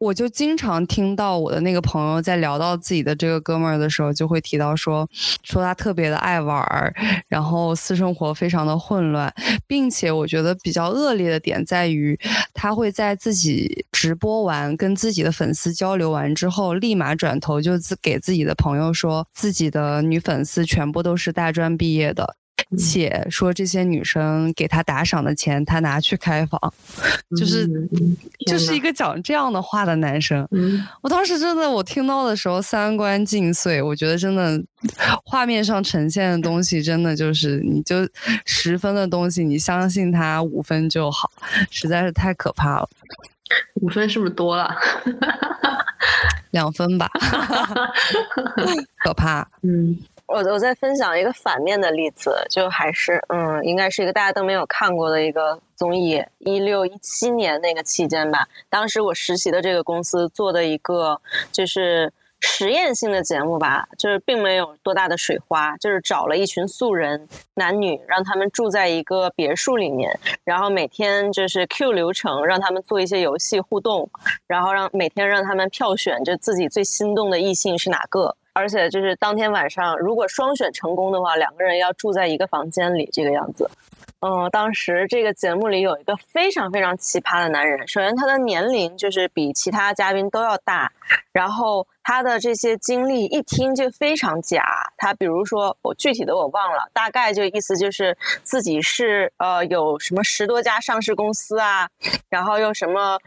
我就经常听到我的那个朋友在聊到自己的这个哥们儿的时候，就会提到说，说他特别的爱玩儿，然后私生活非常的混乱，并且我觉得比较恶劣的点在于，他会在自己直播完跟自己的粉丝交流完之后，立马转头就自给自己的朋友说，自己的女粉丝全部都是大专毕业的。且说这些女生给他打赏的钱他拿去开房，就是就是一个讲这样的话的男生。我当时真的我听到的时候三观尽碎，我觉得真的画面上呈现的东西真的就是你就十分的东西，你相信他五分就好，实在是太可怕了。五分是不是多了？两分吧，可怕。嗯。我我在分享一个反面的例子，就还是嗯，应该是一个大家都没有看过的一个综艺，一六一七年那个期间吧。当时我实习的这个公司做的一个就是实验性的节目吧，就是并没有多大的水花，就是找了一群素人男女，让他们住在一个别墅里面，然后每天就是 Q 流程，让他们做一些游戏互动，然后让每天让他们票选，就自己最心动的异性是哪个。而且就是当天晚上，如果双选成功的话，两个人要住在一个房间里，这个样子。嗯，当时这个节目里有一个非常非常奇葩的男人。首先，他的年龄就是比其他嘉宾都要大，然后他的这些经历一听就非常假。他比如说，我具体的我忘了，大概就意思就是自己是呃有什么十多家上市公司啊，然后又什么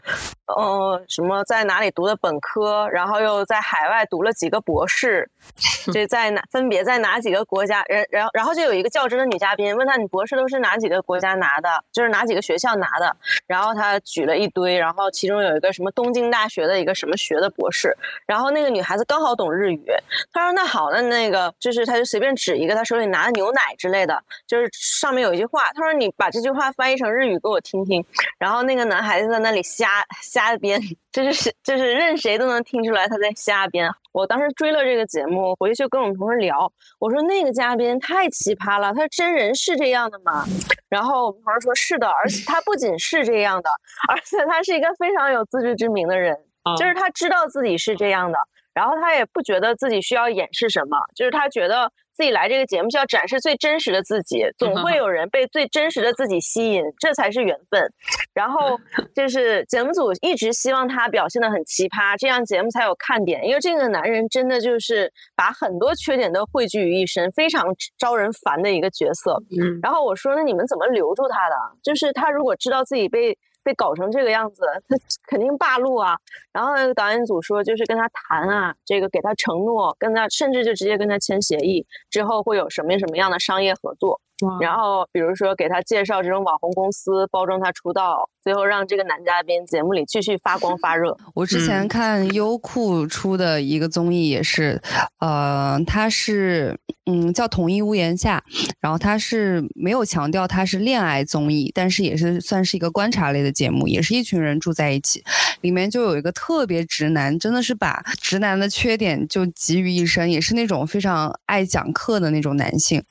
呃什么在哪里读的本科，然后又在海外读了几个博士，这在哪分别在哪几个国家？然然后然后就有一个较真的女嘉宾问他：“你博士都是哪几？”几个国家拿的，就是哪几个学校拿的，然后他举了一堆，然后其中有一个什么东京大学的一个什么学的博士，然后那个女孩子刚好懂日语，她说那好，那那个就是她就随便指一个她手里拿的牛奶之类的，就是上面有一句话，她说你把这句话翻译成日语给我听听，然后那个男孩子在那里瞎瞎编。就是 就是任谁都能听出来他在瞎编。我当时追了这个节目，回去就跟我们同事聊，我说那个嘉宾太奇葩了，他真人是这样的吗？然后我们同事说是的，而且他不仅是这样的，而且他是一个非常有自知之明的人，就是他知道自己是这样的，然后他也不觉得自己需要掩饰什么，就是他觉得。自己来这个节目就要展示最真实的自己，总会 有人被最真实的自己吸引，这才是缘分。然后 就是节目组一直希望他表现的很奇葩，这样节目才有看点。因为这个男人真的就是把很多缺点都汇聚于一身，非常招人烦的一个角色。然后我说：“那你们怎么留住他的？就是他如果知道自己被……”被搞成这个样子，他肯定霸路啊！然后导演组说，就是跟他谈啊，这个给他承诺，跟他甚至就直接跟他签协议，之后会有什么什么样的商业合作。然后，比如说给他介绍这种网红公司，包装他出道，最后让这个男嘉宾节目里继续发光发热。我之前看优酷出的一个综艺也是，呃，他是嗯叫《同一屋檐下》，然后他是没有强调他是恋爱综艺，但是也是算是一个观察类的节目，也是一群人住在一起，里面就有一个特别直男，真的是把直男的缺点就集于一身，也是那种非常爱讲课的那种男性，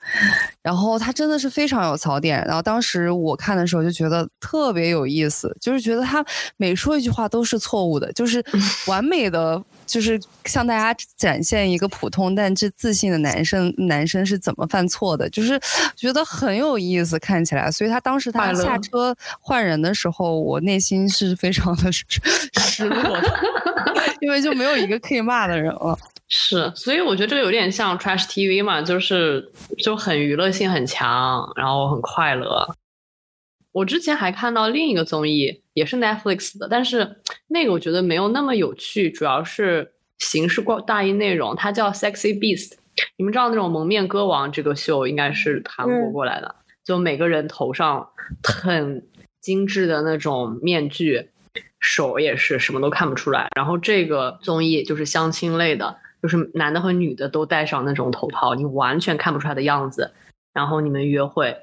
然后他。真的是非常有槽点，然后当时我看的时候就觉得特别有意思，就是觉得他每说一句话都是错误的，就是 完美的，就是向大家展现一个普通但是自信的男生，男生是怎么犯错的，就是 觉得很有意思，看起来。所以他当时他下车换人的时候，我内心是非常的 失落的，因为就没有一个可以骂的人了。是，所以我觉得这个有点像 Trash TV 嘛，就是就很娱乐性很强，然后很快乐。我之前还看到另一个综艺，也是 Netflix 的，但是那个我觉得没有那么有趣，主要是形式过大于内容。它叫 Sexy Beast，你们知道那种蒙面歌王这个秀应该是韩国过来的，就每个人头上很精致的那种面具，手也是什么都看不出来。然后这个综艺就是相亲类的。就是男的和女的都戴上那种头套，你完全看不出来的样子。然后你们约会，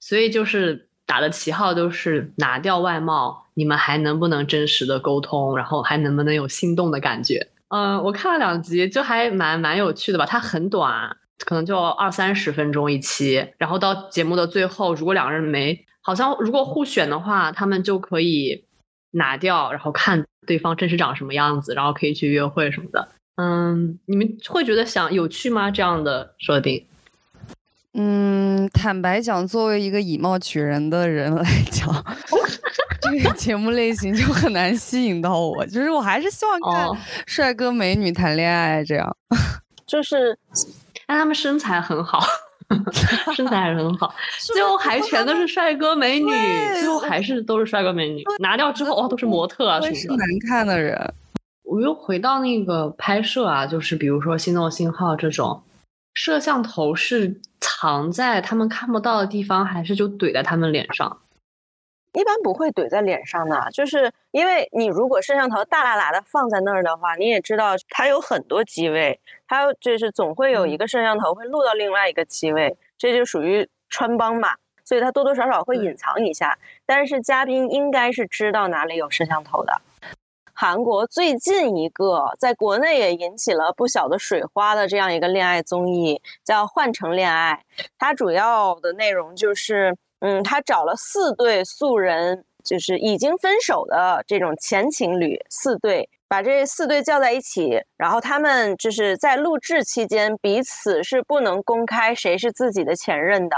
所以就是打的旗号都是拿掉外貌，你们还能不能真实的沟通？然后还能不能有心动的感觉？嗯，我看了两集，就还蛮蛮有趣的吧。它很短，可能就二三十分钟一期。然后到节目的最后，如果两个人没，好像如果互选的话，他们就可以拿掉，然后看对方真实长什么样子，然后可以去约会什么的。嗯，你们会觉得想有趣吗？这样的设定？嗯，坦白讲，作为一个以貌取人的人来讲，这个节目类型就很难吸引到我。就是我还是希望看帅哥美女谈恋爱这样。就是，但他们身材很好。身材还是很好，最后还全都是帅哥美女，最后还是都是帅哥美女，拿掉之后哦都是模特啊什么的。难看的人，我又回到那个拍摄啊，就是比如说《心动信号》这种，摄像头是藏在他们看不到的地方，还是就怼在他们脸上？一般不会怼在脸上的，就是因为你如果摄像头大喇喇的放在那儿的话，你也知道它有很多机位，它就是总会有一个摄像头会录到另外一个机位，这就属于穿帮嘛，所以它多多少少会隐藏一下。但是嘉宾应该是知道哪里有摄像头的。韩国最近一个在国内也引起了不小的水花的这样一个恋爱综艺叫《换乘恋爱》，它主要的内容就是。嗯，他找了四对素人，就是已经分手的这种前情侣四对，把这四对叫在一起，然后他们就是在录制期间彼此是不能公开谁是自己的前任的，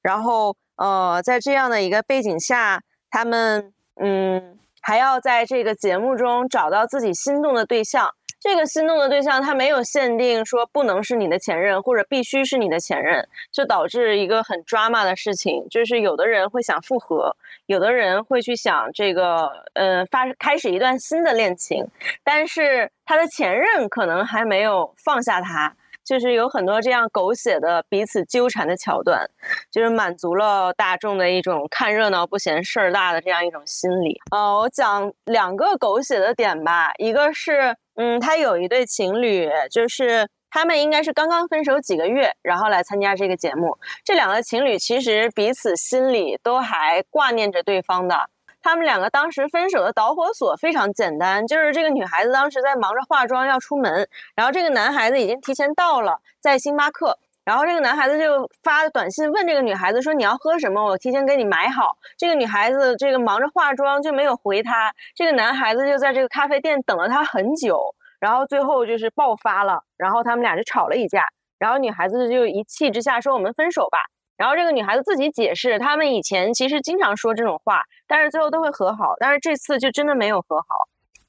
然后呃，在这样的一个背景下，他们嗯还要在这个节目中找到自己心动的对象。这个心动的对象，他没有限定说不能是你的前任，或者必须是你的前任，就导致一个很 drama 的事情，就是有的人会想复合，有的人会去想这个，呃，发开始一段新的恋情，但是他的前任可能还没有放下他。就是有很多这样狗血的彼此纠缠的桥段，就是满足了大众的一种看热闹不嫌事儿大的这样一种心理。呃，我讲两个狗血的点吧，一个是，嗯，他有一对情侣，就是他们应该是刚刚分手几个月，然后来参加这个节目。这两个情侣其实彼此心里都还挂念着对方的。他们两个当时分手的导火索非常简单，就是这个女孩子当时在忙着化妆要出门，然后这个男孩子已经提前到了，在星巴克，然后这个男孩子就发短信问这个女孩子说你要喝什么，我提前给你买好。这个女孩子这个忙着化妆就没有回他，这个男孩子就在这个咖啡店等了她很久，然后最后就是爆发了，然后他们俩就吵了一架，然后女孩子就一气之下说我们分手吧。然后这个女孩子自己解释，他们以前其实经常说这种话，但是最后都会和好，但是这次就真的没有和好。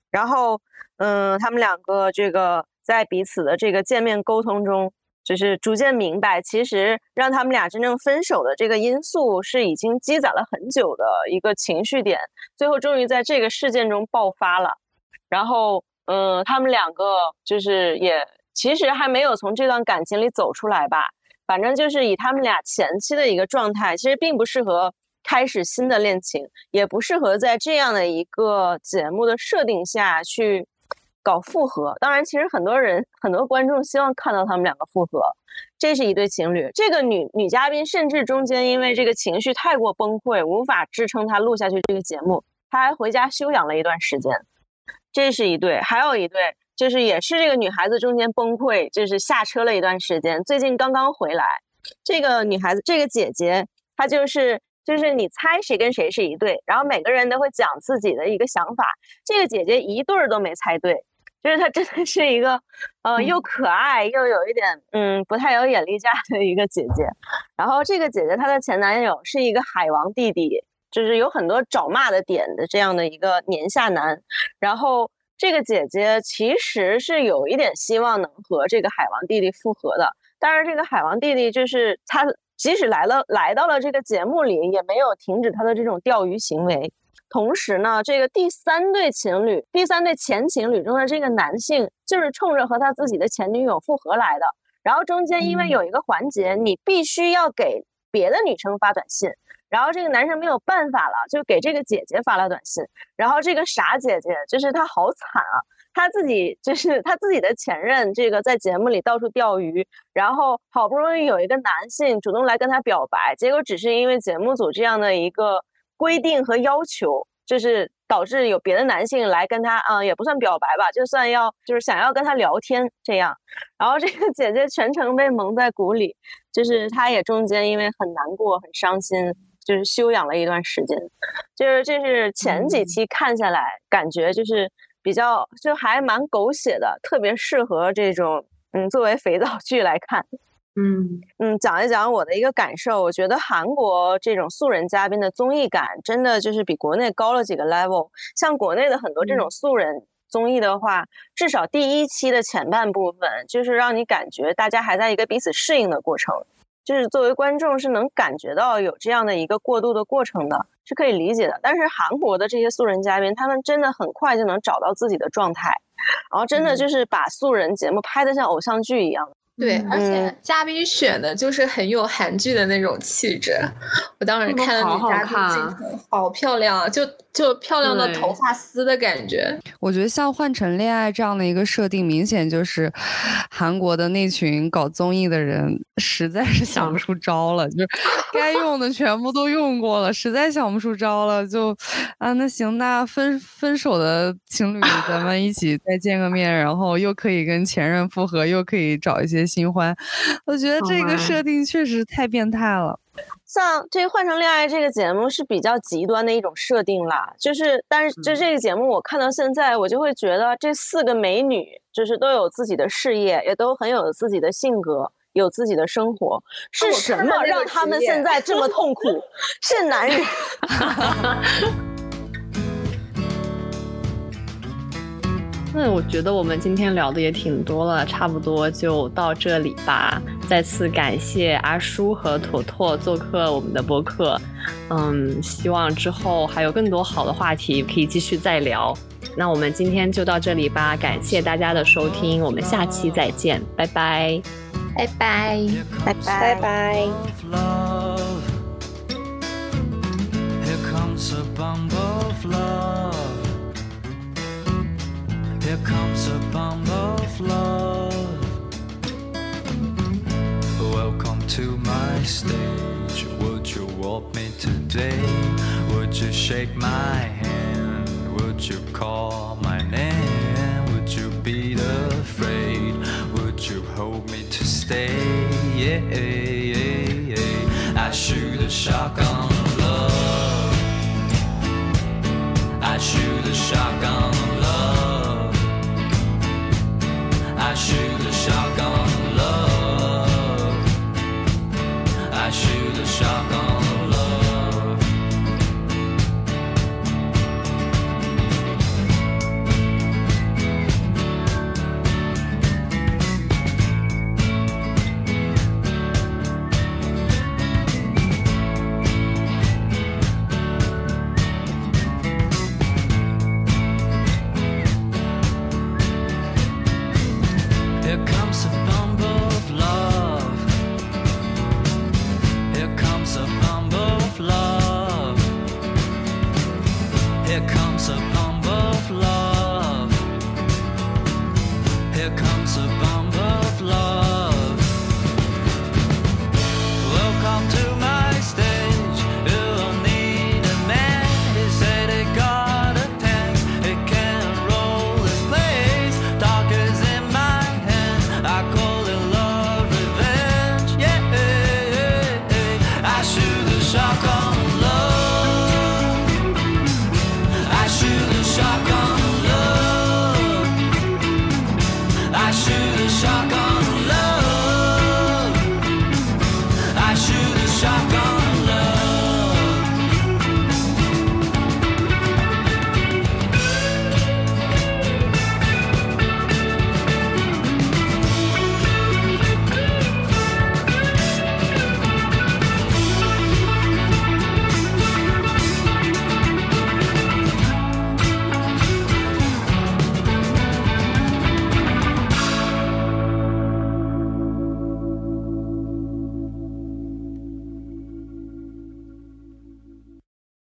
然后，嗯，他们两个这个在彼此的这个见面沟通中，就是逐渐明白，其实让他们俩真正分手的这个因素是已经积攒了很久的一个情绪点，最后终于在这个事件中爆发了。然后，嗯，他们两个就是也其实还没有从这段感情里走出来吧。反正就是以他们俩前期的一个状态，其实并不适合开始新的恋情，也不适合在这样的一个节目的设定下去搞复合。当然，其实很多人、很多观众希望看到他们两个复合。这是一对情侣，这个女女嘉宾甚至中间因为这个情绪太过崩溃，无法支撑她录下去这个节目，她还回家休养了一段时间。这是一对，还有一对。就是也是这个女孩子中间崩溃，就是下车了一段时间，最近刚刚回来。这个女孩子，这个姐姐，她就是就是你猜谁跟谁是一对，然后每个人都会讲自己的一个想法。这个姐姐一对儿都没猜对，就是她真的是一个呃又可爱又有一点嗯不太有眼力见的一个姐姐。然后这个姐姐她的前男友是一个海王弟弟，就是有很多找骂的点的这样的一个年下男，然后。这个姐姐其实是有一点希望能和这个海王弟弟复合的，但是这个海王弟弟就是他，即使来了来到了这个节目里，也没有停止他的这种钓鱼行为。同时呢，这个第三对情侣，第三对前情侣中的这个男性，就是冲着和他自己的前女友复合来的。然后中间因为有一个环节，你必须要给别的女生发短信。然后这个男生没有办法了，就给这个姐姐发了短信。然后这个傻姐姐就是她好惨啊，她自己就是 她自己的前任，这个在节目里到处钓鱼，然后好不容易有一个男性主动来跟她表白，结果只是因为节目组这样的一个规定和要求，就是导致有别的男性来跟她，嗯，也不算表白吧，就算要就是想要跟她聊天这样。然后这个姐姐全程被蒙在鼓里，就是她也中间因为很难过、很伤心。就是休养了一段时间，就是这是前几期看下来，感觉就是比较就还蛮狗血的，特别适合这种嗯作为肥皂剧来看。嗯嗯，讲一讲我的一个感受，我觉得韩国这种素人嘉宾的综艺感真的就是比国内高了几个 level。像国内的很多这种素人综艺的话，至少第一期的前半部分就是让你感觉大家还在一个彼此适应的过程。就是作为观众是能感觉到有这样的一个过渡的过程的，是可以理解的。但是韩国的这些素人嘉宾，他们真的很快就能找到自己的状态，然后真的就是把素人节目拍得像偶像剧一样。对，而且嘉宾选的就是很有韩剧的那种气质。我当时看了女嘉宾，好漂亮啊，就就漂亮的头发丝的感觉。我觉得像《换成恋爱》这样的一个设定，明显就是韩国的那群搞综艺的人实在是想不出招了，就是该用的全部都用过了，实在想不出招了，就啊，那行，那分分手的情侣，咱们一起再见个面，然后又可以跟前任复合，又可以找一些。新欢，我觉得这个设定确实太变态了。像这《换成恋爱》这个节目是比较极端的一种设定啦，就是，但是就这个节目我看到现在，我就会觉得这四个美女就是都有自己的事业，也都很有自己的性格，有自己的生活。是什么让他们现在这么痛苦？是男人。那我觉得我们今天聊的也挺多了，差不多就到这里吧。再次感谢阿叔和坨坨做客我们的播客，嗯，希望之后还有更多好的话题可以继续再聊。那我们今天就到这里吧，感谢大家的收听，我们下期再见，拜拜，拜拜，拜拜，拜拜。Here comes a bomb of love. Welcome to my stage. Would you walk me today? Would you shake my hand? Would you call my name? Would you be afraid? Would you hold me to stay? Yeah, yeah, yeah. I shoot a shotgun love. I shoot a shotgun